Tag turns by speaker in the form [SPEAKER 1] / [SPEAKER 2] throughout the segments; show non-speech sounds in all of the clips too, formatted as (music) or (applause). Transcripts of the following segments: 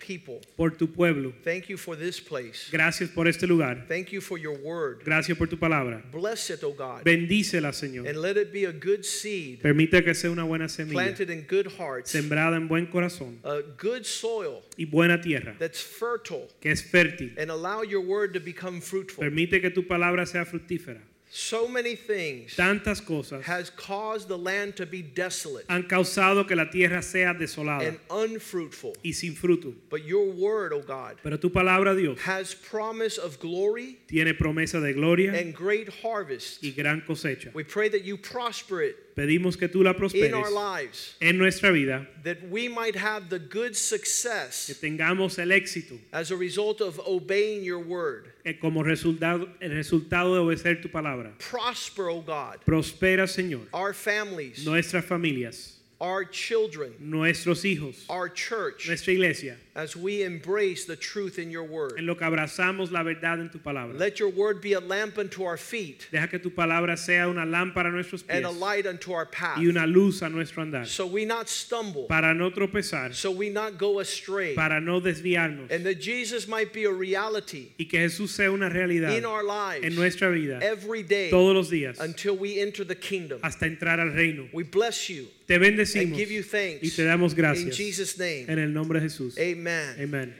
[SPEAKER 1] people.
[SPEAKER 2] por tu pueblo.
[SPEAKER 1] Thank you for this place.
[SPEAKER 2] Gracias por este lugar.
[SPEAKER 1] Thank you for your word.
[SPEAKER 2] Gracias por tu palabra.
[SPEAKER 1] Bless it, O God,
[SPEAKER 2] Bendícela, Señor.
[SPEAKER 1] and let it be a good seed
[SPEAKER 2] Permite que sea una buena semilla,
[SPEAKER 1] planted in good hearts,
[SPEAKER 2] sembrada en buen corazón
[SPEAKER 1] a good soil
[SPEAKER 2] y buena tierra,
[SPEAKER 1] that's fertile,
[SPEAKER 2] que es fértil.
[SPEAKER 1] and allow your word to become fruitful.
[SPEAKER 2] Permite que tu palabra sea fructífera.
[SPEAKER 1] So many things
[SPEAKER 2] Tantas cosas
[SPEAKER 1] has caused the land to be desolate
[SPEAKER 2] han causado que la tierra sea desolada
[SPEAKER 1] and unfruitful.
[SPEAKER 2] y sin fruto.
[SPEAKER 1] But your word, O God,
[SPEAKER 2] Pero tu palabra, Dios,
[SPEAKER 1] has promise of glory
[SPEAKER 2] tiene promesa de gloria
[SPEAKER 1] and great harvest.
[SPEAKER 2] y gran cosecha.
[SPEAKER 1] We pray that you prosper it
[SPEAKER 2] Pedimos que tú la
[SPEAKER 1] in
[SPEAKER 2] prosperes
[SPEAKER 1] our lives,
[SPEAKER 2] en nuestra vida,
[SPEAKER 1] that we might have the good
[SPEAKER 2] que
[SPEAKER 1] success
[SPEAKER 2] tengamos el éxito.
[SPEAKER 1] as a result of obeying your word.
[SPEAKER 2] eh, como resultado, el resultado de obedecer tu palabra.
[SPEAKER 1] Prosper, O God,
[SPEAKER 2] Prospera, Señor,
[SPEAKER 1] our families,
[SPEAKER 2] nuestras familias,
[SPEAKER 1] our children,
[SPEAKER 2] nuestros hijos,
[SPEAKER 1] our church,
[SPEAKER 2] nuestra iglesia,
[SPEAKER 1] as we embrace the truth in your word.
[SPEAKER 2] en lo que abrazamos la verdad en tu palabra.
[SPEAKER 1] Let your word be a lamp unto our feet
[SPEAKER 2] Deja que tu palabra sea una lámpara a nuestros pies
[SPEAKER 1] and a light unto our path,
[SPEAKER 2] y una luz a nuestro andar,
[SPEAKER 1] so we not stumble,
[SPEAKER 2] para no tropezar,
[SPEAKER 1] so we not go astray,
[SPEAKER 2] para no desviarnos
[SPEAKER 1] and that Jesus might be a reality
[SPEAKER 2] y que Jesús sea una realidad
[SPEAKER 1] in our lives
[SPEAKER 2] en nuestra vida
[SPEAKER 1] every day
[SPEAKER 2] todos los días
[SPEAKER 1] until we enter the kingdom.
[SPEAKER 2] hasta entrar al reino.
[SPEAKER 1] We bless you
[SPEAKER 2] Te bendecimos.
[SPEAKER 1] and give you thanks
[SPEAKER 2] y te damos gracias.
[SPEAKER 1] in Jesus' name.
[SPEAKER 2] en el nombre de Jesús.
[SPEAKER 1] Amen.
[SPEAKER 2] Amén.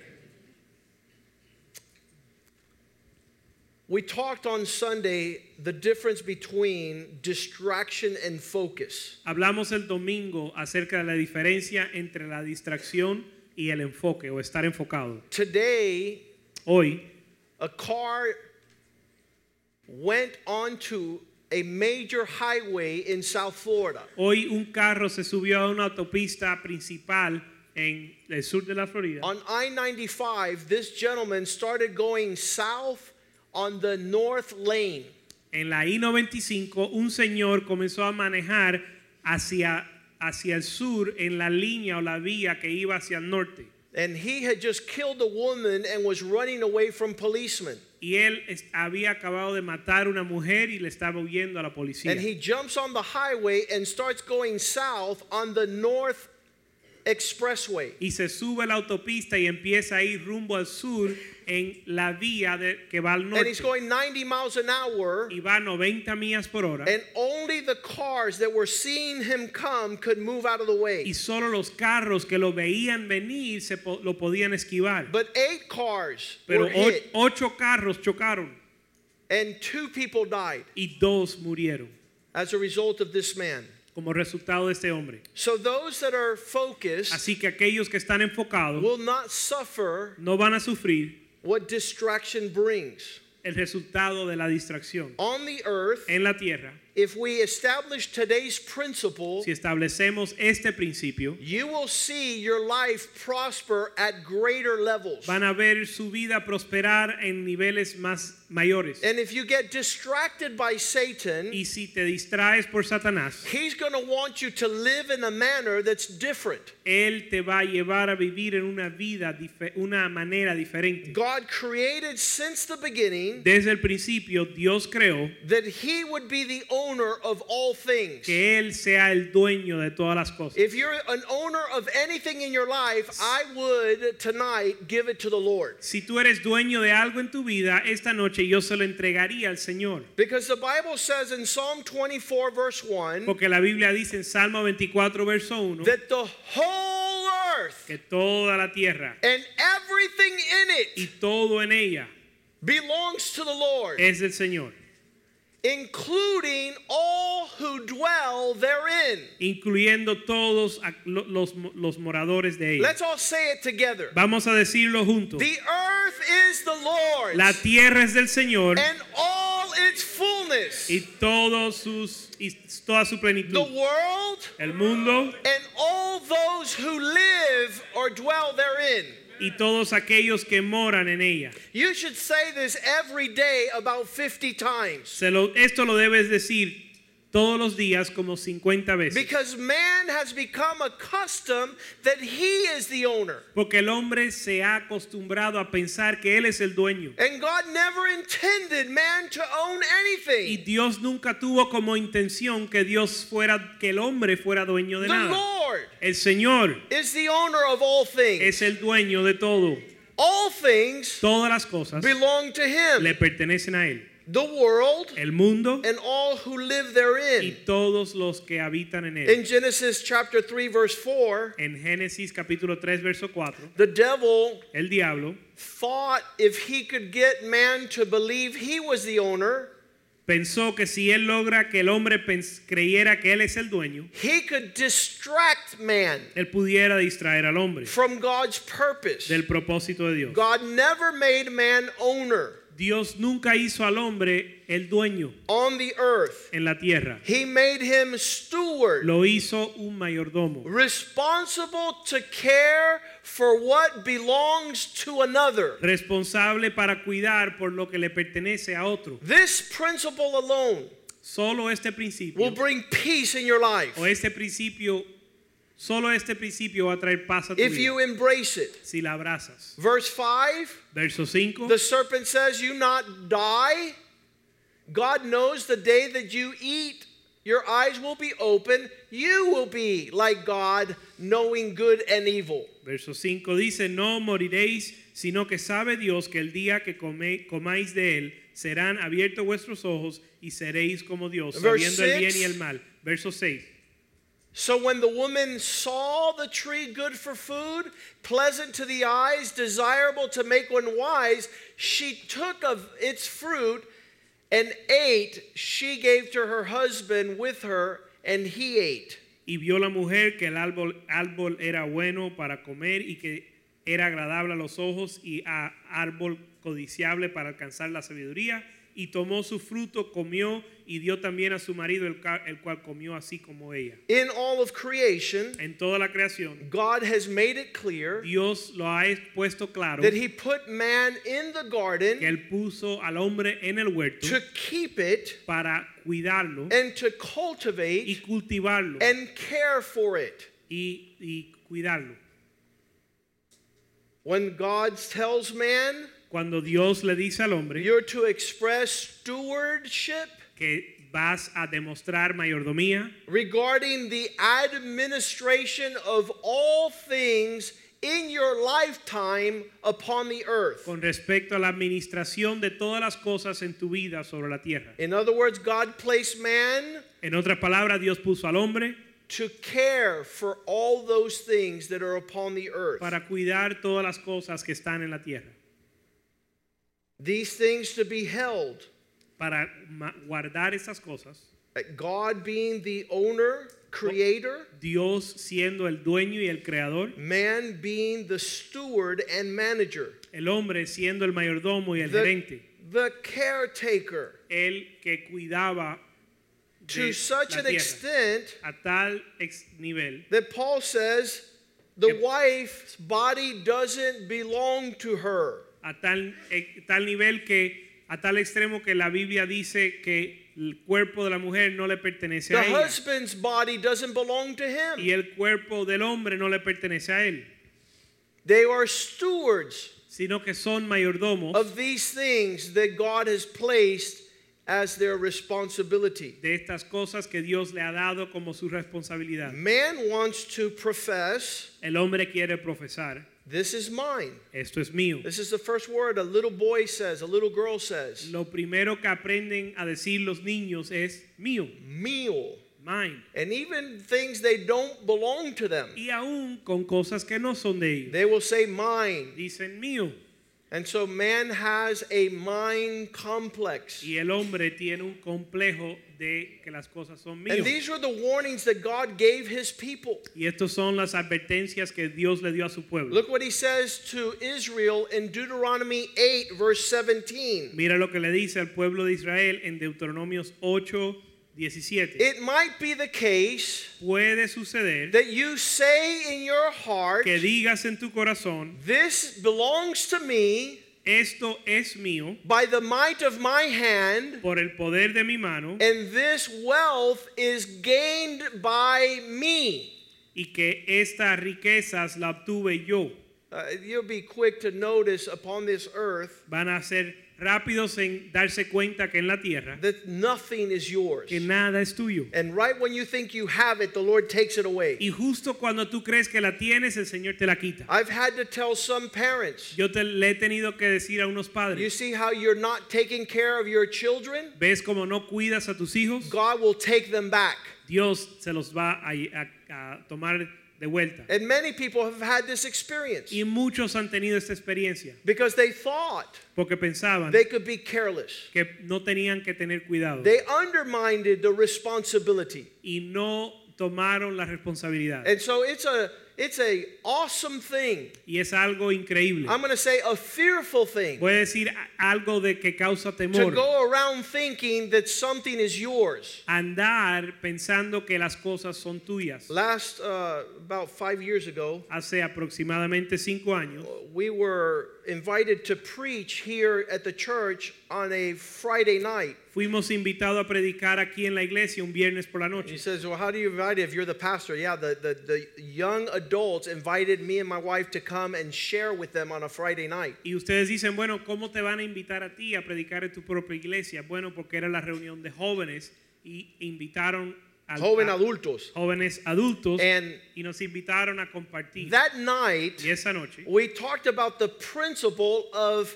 [SPEAKER 1] We talked on Sunday the difference between distraction and focus.
[SPEAKER 2] Hablamos el domingo acerca de la diferencia entre la distracción y el enfoque o estar enfocado.
[SPEAKER 1] Today,
[SPEAKER 2] Hoy
[SPEAKER 1] a car went onto a major highway in South Florida.
[SPEAKER 2] Hoy un carro se subió a una autopista principal en el sur de la Florida.
[SPEAKER 1] On I 95, this gentleman started going south on the north lane.
[SPEAKER 2] En la I-95 un señor comenzó a manejar hacia, hacia el sur en la línea o la vía que iba hacia el norte.
[SPEAKER 1] And he had just killed a woman and was running away from policemen.
[SPEAKER 2] Y él había acabado de matar una mujer y le estaba huyendo a la policía.
[SPEAKER 1] And he jumps on the highway and starts going south on the north expressway.
[SPEAKER 2] y se sube a la autopista y empieza a ir rumbo al sur en la vía de, que va al norte.
[SPEAKER 1] And he's going 90 miles an hour.
[SPEAKER 2] y va 90 millas por hora.
[SPEAKER 1] And only the cars that were seeing him come could move out of the way.
[SPEAKER 2] y solo los carros que lo veían venir se po- lo podían esquivar.
[SPEAKER 1] But eight cars
[SPEAKER 2] Pero
[SPEAKER 1] were hit,
[SPEAKER 2] ocho carros chocaron
[SPEAKER 1] and two people died
[SPEAKER 2] y dos murieron
[SPEAKER 1] as a result of this man.
[SPEAKER 2] Como resultado de este hombre.
[SPEAKER 1] So those that are focused
[SPEAKER 2] Así que aquellos que están enfocados
[SPEAKER 1] will not suffer
[SPEAKER 2] no van a sufrir
[SPEAKER 1] what distraction brings.
[SPEAKER 2] el resultado de la distracción.
[SPEAKER 1] On the earth,
[SPEAKER 2] En la tierra,
[SPEAKER 1] if we establish today's principle,
[SPEAKER 2] si establecemos este principio,
[SPEAKER 1] you will see your life prosper at greater levels.
[SPEAKER 2] van a ver su vida prosperar en niveles más mayores.
[SPEAKER 1] And if you get distracted by Satan,
[SPEAKER 2] Y si te distraes por Satanás,
[SPEAKER 1] he's going to want you to live in a manner that's different.
[SPEAKER 2] él te va a llevar a vivir en una vida, una manera diferente.
[SPEAKER 1] God created since the beginning
[SPEAKER 2] Desde el principio Dios creó
[SPEAKER 1] that he would be the owner of all things.
[SPEAKER 2] que él sea el dueño de todas las cosas.
[SPEAKER 1] If you're an owner of anything in your life, I would tonight give it to the Lord.
[SPEAKER 2] Si tú eres dueño de algo en tu vida, esta noche yo se lo entregaría al Señor.
[SPEAKER 1] Because the Bible says in Psalm 24, verse 1,
[SPEAKER 2] Porque la Biblia dice en Salmo 24, verso 1,
[SPEAKER 1] that the whole earth
[SPEAKER 2] que toda la tierra
[SPEAKER 1] and everything in
[SPEAKER 2] y
[SPEAKER 1] it
[SPEAKER 2] todo en ella
[SPEAKER 1] belongs to the Lord,
[SPEAKER 2] es del Señor,
[SPEAKER 1] including all who dwell therein.
[SPEAKER 2] incluyendo todos los, los moradores de ella.
[SPEAKER 1] Let's all say it together.
[SPEAKER 2] Vamos a decirlo juntos.
[SPEAKER 1] The earth is the Lord's
[SPEAKER 2] La tierra es del Señor
[SPEAKER 1] and all its fullness
[SPEAKER 2] y todos sus y toda su plenitud.
[SPEAKER 1] The world
[SPEAKER 2] El mundo
[SPEAKER 1] and all those who live or dwell therein.
[SPEAKER 2] Y todos aquellos que moran en ella.
[SPEAKER 1] You should say this every day about 50 times.
[SPEAKER 2] Se lo- esto lo debes decir todos los días como 50 veces.
[SPEAKER 1] Because man has become accustomed that he is the owner.
[SPEAKER 2] Porque el hombre se ha acostumbrado a pensar que él es el dueño.
[SPEAKER 1] And God never intended man to own
[SPEAKER 2] Y
[SPEAKER 1] anything.
[SPEAKER 2] Dios nunca tuvo como intención que Dios fuera, que el hombre fuera dueño de
[SPEAKER 1] The
[SPEAKER 2] nada.
[SPEAKER 1] Lord
[SPEAKER 2] El Señor
[SPEAKER 1] is the owner of all things.
[SPEAKER 2] es el dueño de todo.
[SPEAKER 1] All things
[SPEAKER 2] Todas las cosas
[SPEAKER 1] belong to him.
[SPEAKER 2] le pertenecen a él.
[SPEAKER 1] The world
[SPEAKER 2] El mundo
[SPEAKER 1] and all who live
[SPEAKER 2] y
[SPEAKER 1] therein.
[SPEAKER 2] todos los que habitan en él.
[SPEAKER 1] In Genesis chapter 3 verse 4,
[SPEAKER 2] En Génesis capítulo 3 verso 4,
[SPEAKER 1] the devil
[SPEAKER 2] el diablo
[SPEAKER 1] thought if he could get man to believe he was the owner,
[SPEAKER 2] pensó que si él logra que el hombre creyera que él es el dueño,
[SPEAKER 1] he could distract man
[SPEAKER 2] él pudiera distraer al hombre
[SPEAKER 1] from God's purpose.
[SPEAKER 2] del propósito de Dios.
[SPEAKER 1] God never made man owner
[SPEAKER 2] Dios nunca hizo al hombre el dueño
[SPEAKER 1] on the earth.
[SPEAKER 2] en la tierra.
[SPEAKER 1] He made him steward,
[SPEAKER 2] Lo hizo un mayordomo,
[SPEAKER 1] responsible to care for what belongs to another.
[SPEAKER 2] responsable para cuidar por lo que le pertenece a otro.
[SPEAKER 1] This principle alone
[SPEAKER 2] Solo este
[SPEAKER 1] will
[SPEAKER 2] principio
[SPEAKER 1] bring peace in your life
[SPEAKER 2] o este principio, solo este principio va a traer paz a tu
[SPEAKER 1] if you
[SPEAKER 2] vida
[SPEAKER 1] embrace it.
[SPEAKER 2] si la abrazas.
[SPEAKER 1] Verse 5
[SPEAKER 2] Verso 5.
[SPEAKER 1] The serpent says, You not die. God knows the day that you eat, your eyes will be open. You will be like God, knowing good and evil.
[SPEAKER 2] Verso 5 dice, no moriréis, sino que sabe Dios que el día que come- comáis de él, serán abiertos vuestros ojos y seréis como Dios,
[SPEAKER 1] Verse
[SPEAKER 2] sabiendo el bien
[SPEAKER 1] six.
[SPEAKER 2] y el mal. Verso 6.
[SPEAKER 1] So when the woman saw the tree good for food, pleasant to the eyes, desirable to make one wise, she took of its fruit and ate. She gave to her husband with her, and he ate.
[SPEAKER 2] Y vio la mujer que el árbol, árbol era bueno para comer y que era agradable a los ojos y a árbol codiciable para alcanzar la sabiduría. Y tomó su fruto, comió y dio también a su marido, el, el cual comió así como ella.
[SPEAKER 1] In all of creation,
[SPEAKER 2] En toda la creación,
[SPEAKER 1] God has made it clear
[SPEAKER 2] Dios lo ha puesto claro
[SPEAKER 1] that he put man in the
[SPEAKER 2] que
[SPEAKER 1] garden
[SPEAKER 2] él puso al hombre en el huerto
[SPEAKER 1] to keep it
[SPEAKER 2] para cuidarlo
[SPEAKER 1] and to
[SPEAKER 2] y
[SPEAKER 1] cultivate
[SPEAKER 2] cultivarlo
[SPEAKER 1] and care for it.
[SPEAKER 2] y, y cuidarlo.
[SPEAKER 1] When God tells man,
[SPEAKER 2] Cuando Dios le dice al hombre
[SPEAKER 1] you're to express stewardship
[SPEAKER 2] que vas a demostrar mayordomía
[SPEAKER 1] regarding the administration of all things in your lifetime upon the earth.
[SPEAKER 2] con respecto a la administración de todas las cosas en tu vida sobre la tierra.
[SPEAKER 1] In other words, God placed man
[SPEAKER 2] En otras palabras, Dios puso al hombre
[SPEAKER 1] to care for all those things that are upon the earth.
[SPEAKER 2] para cuidar todas las cosas que están en la tierra,
[SPEAKER 1] These things to be held.
[SPEAKER 2] para guardar esas cosas.
[SPEAKER 1] God being the owner, creator,
[SPEAKER 2] Dios siendo el dueño y el creador,
[SPEAKER 1] man being the steward and manager,
[SPEAKER 2] el hombre siendo el mayordomo y el
[SPEAKER 1] the,
[SPEAKER 2] gerente,
[SPEAKER 1] the caretaker.
[SPEAKER 2] el que cuidaba
[SPEAKER 1] To such an
[SPEAKER 2] tierra,
[SPEAKER 1] extent
[SPEAKER 2] a tal ex nivel
[SPEAKER 1] that Paul says the wife's body doesn't belong to her.
[SPEAKER 2] A tal, eh, tal nivel que a tal extremo que la Biblia dice que el cuerpo de la mujer no le pertenece
[SPEAKER 1] The
[SPEAKER 2] a ella
[SPEAKER 1] husband's body doesn't belong to him.
[SPEAKER 2] y el cuerpo del hombre no le pertenece a él,
[SPEAKER 1] They are stewards
[SPEAKER 2] sino que son mayordomos
[SPEAKER 1] of these things that God has placed as their responsibility.
[SPEAKER 2] de estas cosas que Dios le ha dado como su responsabilidad.
[SPEAKER 1] Man wants to profess,
[SPEAKER 2] El hombre quiere profesar,
[SPEAKER 1] this is mine.
[SPEAKER 2] esto es mío.
[SPEAKER 1] This is the first word a little boy says, a little girl says.
[SPEAKER 2] Lo primero que aprenden a decir los niños es mío,
[SPEAKER 1] Meal.
[SPEAKER 2] mine.
[SPEAKER 1] And even things they don't belong to them.
[SPEAKER 2] Y aún con cosas que no son de ellos.
[SPEAKER 1] They will say mine.
[SPEAKER 2] Dicen mío.
[SPEAKER 1] And so man has a mind complex.
[SPEAKER 2] Y el hombre tiene un complejo de que las cosas son mías.
[SPEAKER 1] And these were the warnings that God gave his people.
[SPEAKER 2] Y estas son las advertencias que Dios le dio a su pueblo.
[SPEAKER 1] Look what he says to Israel in Deuteronomy 8, verse 17.
[SPEAKER 2] Mira lo que le dice al pueblo de Israel en Deuteronomios 8, 17.
[SPEAKER 1] It might be the case
[SPEAKER 2] Puede suceder
[SPEAKER 1] that you say in your heart,
[SPEAKER 2] que digas en tu corazón,
[SPEAKER 1] This belongs to me
[SPEAKER 2] esto es mío
[SPEAKER 1] by the might of my hand,
[SPEAKER 2] por el poder de mi mano
[SPEAKER 1] and this wealth is gained by me.
[SPEAKER 2] y que estas riquezas la obtuve yo.
[SPEAKER 1] Uh, you'll be quick to notice upon this earth
[SPEAKER 2] Van a ser rápidos en darse cuenta que en la tierra
[SPEAKER 1] that nothing is yours.
[SPEAKER 2] que nada es tuyo.
[SPEAKER 1] And right when you think you have it, the Lord takes it away.
[SPEAKER 2] Y justo cuando tú crees que la tienes, el Señor te la quita.
[SPEAKER 1] I've had to tell some parents,
[SPEAKER 2] Yo te le he tenido que decir a unos
[SPEAKER 1] you
[SPEAKER 2] padres,
[SPEAKER 1] see how you're not taking care of your children?
[SPEAKER 2] ¿ves cómo no cuidas a tus hijos?
[SPEAKER 1] God will take them back.
[SPEAKER 2] Dios se los va a, a- a tomar de vuelta.
[SPEAKER 1] And many people have had this experience
[SPEAKER 2] Y muchos han tenido esta experiencia
[SPEAKER 1] because they thought
[SPEAKER 2] porque pensaban
[SPEAKER 1] they could be careless.
[SPEAKER 2] que no tenían que tener cuidado
[SPEAKER 1] They undermined the responsibility.
[SPEAKER 2] y no tomaron la responsabilidad.
[SPEAKER 1] And so it's a it's a awesome thing.
[SPEAKER 2] Y es algo increíble.
[SPEAKER 1] I'm going to say a fearful thing
[SPEAKER 2] Voy a decir algo de que causa
[SPEAKER 1] to go around thinking that something is yours.
[SPEAKER 2] Andar pensando que las cosas son tuyas.
[SPEAKER 1] Last uh, about five years ago,
[SPEAKER 2] Hace aproximadamente cinco años
[SPEAKER 1] we were invited to preach here at the church on a Friday night.
[SPEAKER 2] fuimos invitados a predicar aquí en la iglesia un viernes por la noche.
[SPEAKER 1] He says, Well, how do you invite it if you're the pastor? Yeah, the, the, the young adults invited me and my wife to come and share with them on a Friday night.
[SPEAKER 2] Y ustedes dicen, bueno, ¿cómo te van a invitar a ti a predicar en tu propia iglesia? Bueno, porque era la reunión de jóvenes y invitaron
[SPEAKER 1] Joven adultos.
[SPEAKER 2] jóvenes adultos
[SPEAKER 1] And
[SPEAKER 2] y nos invitaron a compartir.
[SPEAKER 1] that night,
[SPEAKER 2] y esa noche
[SPEAKER 1] we talked about the principle of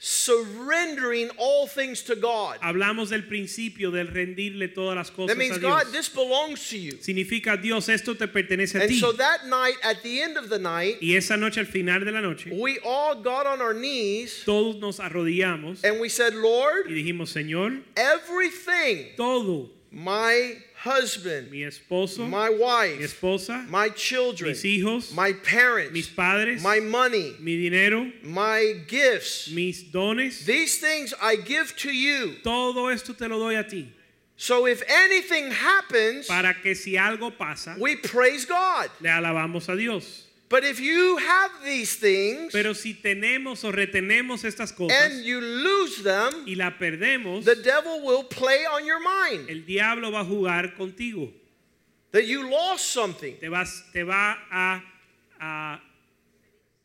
[SPEAKER 1] surrendering all things to God.
[SPEAKER 2] hablamos del principio del rendirle todas las cosas
[SPEAKER 1] That means,
[SPEAKER 2] a Dios.
[SPEAKER 1] God, this belongs to you.
[SPEAKER 2] Significa Dios, esto te pertenece a
[SPEAKER 1] And
[SPEAKER 2] ti.
[SPEAKER 1] so that night, at the end of the night,
[SPEAKER 2] y esa noche, al final de la noche,
[SPEAKER 1] we all got on our knees
[SPEAKER 2] todos nos arrodillamos
[SPEAKER 1] and we said, Lord,
[SPEAKER 2] y dijimos, Señor,
[SPEAKER 1] everything
[SPEAKER 2] todo,
[SPEAKER 1] my husband,
[SPEAKER 2] mi esposo,
[SPEAKER 1] my
[SPEAKER 2] mi
[SPEAKER 1] wife,
[SPEAKER 2] esposa,
[SPEAKER 1] my children,
[SPEAKER 2] mis hijos,
[SPEAKER 1] my
[SPEAKER 2] mis
[SPEAKER 1] parents,
[SPEAKER 2] padres,
[SPEAKER 1] my money,
[SPEAKER 2] mi dinero,
[SPEAKER 1] my gifts,
[SPEAKER 2] mis dones,
[SPEAKER 1] these things I give to you.
[SPEAKER 2] todo esto te lo doy a ti.
[SPEAKER 1] So if anything happens,
[SPEAKER 2] Para que si algo pasa,
[SPEAKER 1] we praise God.
[SPEAKER 2] le alabamos a Dios.
[SPEAKER 1] But if you have these things
[SPEAKER 2] Pero si tenemos o retenemos estas cosas, and
[SPEAKER 1] you lose them,
[SPEAKER 2] y la perdemos,
[SPEAKER 1] the devil will play on your mind
[SPEAKER 2] el diablo va a jugar contigo.
[SPEAKER 1] that you lost something.
[SPEAKER 2] Te, vas, te va a, a,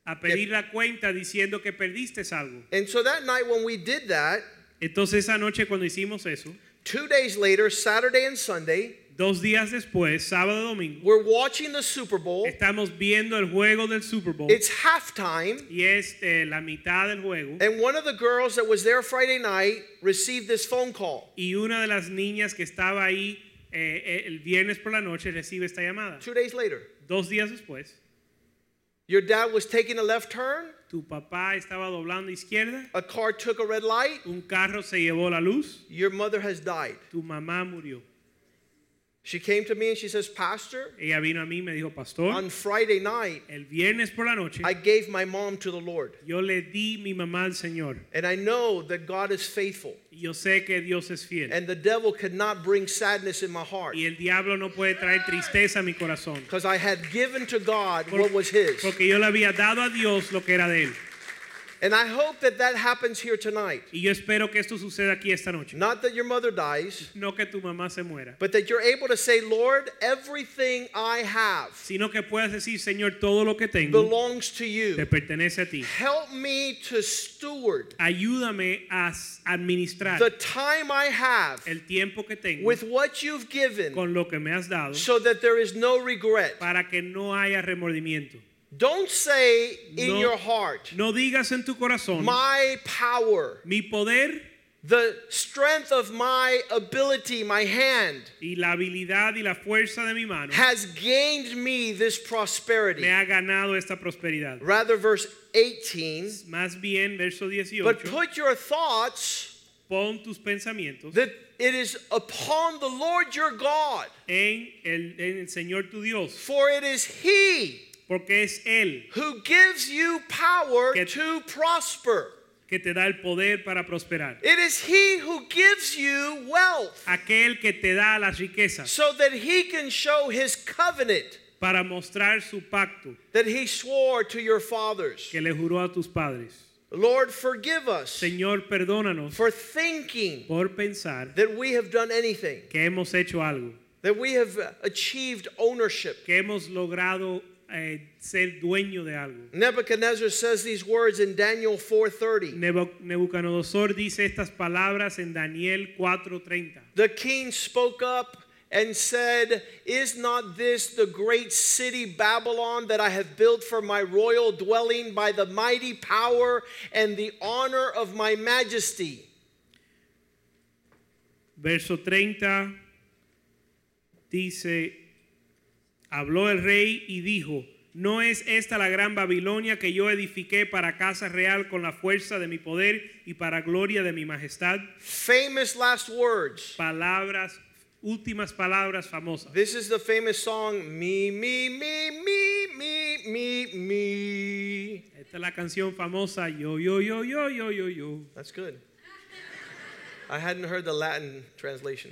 [SPEAKER 2] a pedir la cuenta diciendo que perdiste algo.
[SPEAKER 1] And so that night when we did that,
[SPEAKER 2] Entonces esa noche cuando hicimos eso,
[SPEAKER 1] two days later, Saturday and Sunday,
[SPEAKER 2] dos días después, sábado domingo,
[SPEAKER 1] we're watching the Super Bowl.
[SPEAKER 2] estamos viendo el juego del Super Bowl
[SPEAKER 1] It's halftime.
[SPEAKER 2] y es eh, la mitad del juego
[SPEAKER 1] And one of the girls that was there Friday night received this phone call.
[SPEAKER 2] y una de las niñas que estaba ahí eh, eh, el viernes por la noche recibe esta llamada.
[SPEAKER 1] Two days later,
[SPEAKER 2] Dos días después,
[SPEAKER 1] your dad was taking a left turn,
[SPEAKER 2] tu papá estaba doblando izquierda,
[SPEAKER 1] a car took a red light,
[SPEAKER 2] un carro se llevó la luz,
[SPEAKER 1] your mother has died.
[SPEAKER 2] tu mamá murió.
[SPEAKER 1] She came to me and she says, Pastor,
[SPEAKER 2] Ella vino a mí y me dijo, pastor,
[SPEAKER 1] on Friday night,
[SPEAKER 2] el viernes por la noche
[SPEAKER 1] I gave my mom to the Lord.
[SPEAKER 2] yo le di mi mamá al Señor.
[SPEAKER 1] And I know that God is faithful.
[SPEAKER 2] Y Yo sé que Dios es fiel.
[SPEAKER 1] And the devil cannot bring sadness in my heart.
[SPEAKER 2] Y el diablo no puede traer tristeza a mi corazón.
[SPEAKER 1] Because I had given to God
[SPEAKER 2] Por-
[SPEAKER 1] what was his.
[SPEAKER 2] Porque yo le había dado a Dios lo que era de él.
[SPEAKER 1] And I hope that that happens here tonight.
[SPEAKER 2] Y yo espero que esto suceda aquí esta noche.
[SPEAKER 1] Not that your mother dies,
[SPEAKER 2] No que tu mamá se muera,
[SPEAKER 1] but that you're able to say, Lord, everything I have
[SPEAKER 2] sino que puedas decir, Señor, todo lo que tengo
[SPEAKER 1] belongs to you.
[SPEAKER 2] te pertenece a ti.
[SPEAKER 1] Help me to steward
[SPEAKER 2] Ayúdame a administrar
[SPEAKER 1] the time I have
[SPEAKER 2] el tiempo que tengo
[SPEAKER 1] with what you've given
[SPEAKER 2] con lo que me has dado
[SPEAKER 1] so that there is no regret.
[SPEAKER 2] para que no haya remordimiento.
[SPEAKER 1] Don't say in
[SPEAKER 2] No.
[SPEAKER 1] your heart,
[SPEAKER 2] No digas en tu corazón,
[SPEAKER 1] my power,
[SPEAKER 2] mi poder,
[SPEAKER 1] the strength of my ability, my hand,
[SPEAKER 2] y la habilidad y la fuerza de mi mano
[SPEAKER 1] has gained me this
[SPEAKER 2] me
[SPEAKER 1] prosperity.
[SPEAKER 2] ha ganado esta prosperidad.
[SPEAKER 1] Rather, verse 18,
[SPEAKER 2] Más bien, verso
[SPEAKER 1] but put your thoughts
[SPEAKER 2] pon tus pensamientos
[SPEAKER 1] that it is upon the Lord your God,
[SPEAKER 2] en el, en el Señor tu Dios,
[SPEAKER 1] for it is He
[SPEAKER 2] porque es Él
[SPEAKER 1] who gives you power
[SPEAKER 2] Que-
[SPEAKER 1] to prosper.
[SPEAKER 2] que te da el poder para prosperar.
[SPEAKER 1] It is He who gives you wealth
[SPEAKER 2] Aquel que te da las riquezas
[SPEAKER 1] so that He can show His covenant
[SPEAKER 2] para mostrar su pacto
[SPEAKER 1] that He swore to your fathers.
[SPEAKER 2] que le juró a tus padres.
[SPEAKER 1] Lord, forgive us
[SPEAKER 2] Señor, perdónanos
[SPEAKER 1] for thinking
[SPEAKER 2] por pensar
[SPEAKER 1] that we have done anything,
[SPEAKER 2] que hemos hecho algo,
[SPEAKER 1] that we have achieved ownership.
[SPEAKER 2] que hemos logrado eh, ser dueño de algo.
[SPEAKER 1] Nebuchadnezzar says these words in Daniel 4:30.
[SPEAKER 2] Nebuchadnezzar dice estas palabras en Daniel 4:30.
[SPEAKER 1] The king spoke up and said, Is not this the great city Babylon that I have built for my royal dwelling by the mighty power and the honor of my majesty?
[SPEAKER 2] Verso 30 dice, habló el rey y dijo, ¿no es esta la gran Babilonia que yo edifiqué para casa real con la fuerza de mi poder y para gloria de mi majestad?
[SPEAKER 1] Famous last words.
[SPEAKER 2] Palabras, últimas palabras famosas.
[SPEAKER 1] This is the famous song, Me, Me, Me, Me, Me, Me, Me.
[SPEAKER 2] Esta es la canción famosa, yo, yo, yo, yo, yo, yo, yo.
[SPEAKER 1] That's good. I hadn't heard the Latin translation.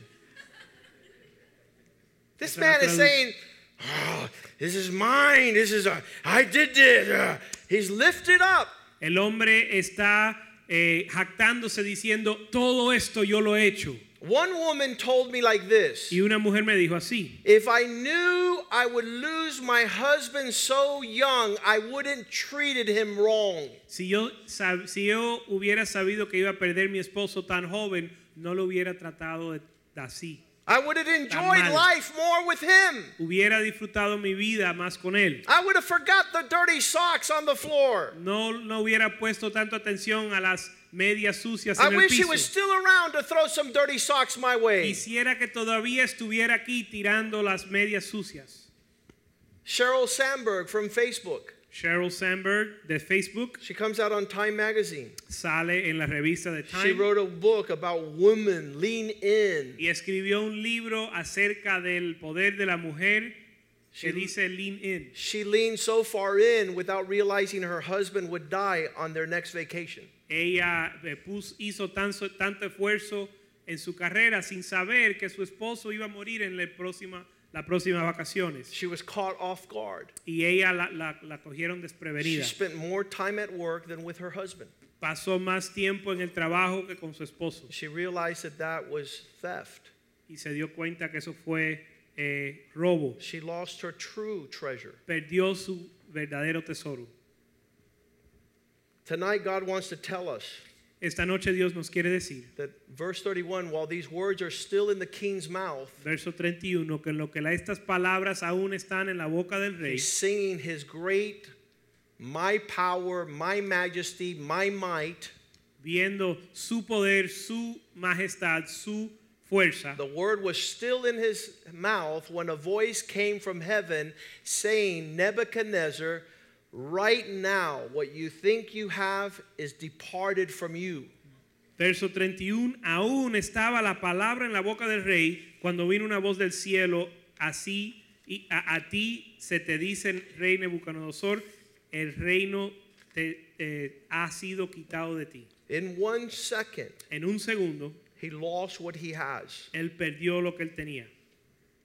[SPEAKER 1] This man is saying, "Oh, This is mine. This is, a, I did this. Uh, he's lifted up.
[SPEAKER 2] El hombre está eh, jactándose diciendo, todo esto yo lo he hecho.
[SPEAKER 1] One woman told me like this
[SPEAKER 2] Y una mujer me dijo así,
[SPEAKER 1] If I knew I would lose my husband so young, I wouldn't treated him wrong.
[SPEAKER 2] si yo, si yo hubiera sabido que iba a perder mi esposo tan joven, no lo hubiera tratado así.
[SPEAKER 1] I would have enjoyed life more with him.
[SPEAKER 2] Hubiera disfrutado mi vida más con él.
[SPEAKER 1] I would have forgot the dirty socks on the floor.
[SPEAKER 2] No, no hubiera puesto tanto atención a las medias sucias
[SPEAKER 1] I
[SPEAKER 2] en el
[SPEAKER 1] wish he was still around to throw some dirty socks my way.
[SPEAKER 2] Quisiera que todavía estuviera aquí tirando las medias sucias.
[SPEAKER 1] Sheryl Sandberg from Facebook.
[SPEAKER 2] Sheryl Sandberg de Facebook
[SPEAKER 1] She comes out on Time Magazine.
[SPEAKER 2] sale en la revista de Time.
[SPEAKER 1] She wrote a book about women lean in.
[SPEAKER 2] y escribió un libro acerca del poder de la mujer que
[SPEAKER 1] She-
[SPEAKER 2] dice Lean In.
[SPEAKER 1] She leaned so far in without realizing her husband would die on their next vacation.
[SPEAKER 2] Ella eh, hizo tanto, tanto esfuerzo en su carrera sin saber que su esposo iba a morir en la próxima, las próximas vacaciones.
[SPEAKER 1] She was caught off guard.
[SPEAKER 2] Y ella la, la- la cogieron
[SPEAKER 1] She spent more time at work than with her husband.
[SPEAKER 2] Pasó más tiempo en el trabajo que con su esposo.
[SPEAKER 1] She realized that that was theft.
[SPEAKER 2] Y se dio cuenta que eso fue eh, robo.
[SPEAKER 1] She lost her true treasure.
[SPEAKER 2] Perdió su verdadero tesoro.
[SPEAKER 1] Tonight, God wants to tell us
[SPEAKER 2] Esta noche Dios nos quiere decir,
[SPEAKER 1] that verse 31, while these words are still in the king's mouth,
[SPEAKER 2] verso 31, que en lo que la- estas palabras aún están en la boca del rey,
[SPEAKER 1] he's singing his great, my power, my majesty, my might.
[SPEAKER 2] viendo su poder, su majestad, su fuerza.
[SPEAKER 1] The word was still in his mouth when a voice came from heaven saying, Nebuchadnezzar, right now, what you think you have is departed from you.
[SPEAKER 2] Verso 31, aún estaba la palabra en la boca del rey cuando vino una voz del cielo, así y a, a ti se te dice, rey Nebuchadnezzar, el reino te, eh, ha sido quitado de ti.
[SPEAKER 1] In one second,
[SPEAKER 2] En un segundo,
[SPEAKER 1] he lost what he has.
[SPEAKER 2] él perdió lo que él tenía.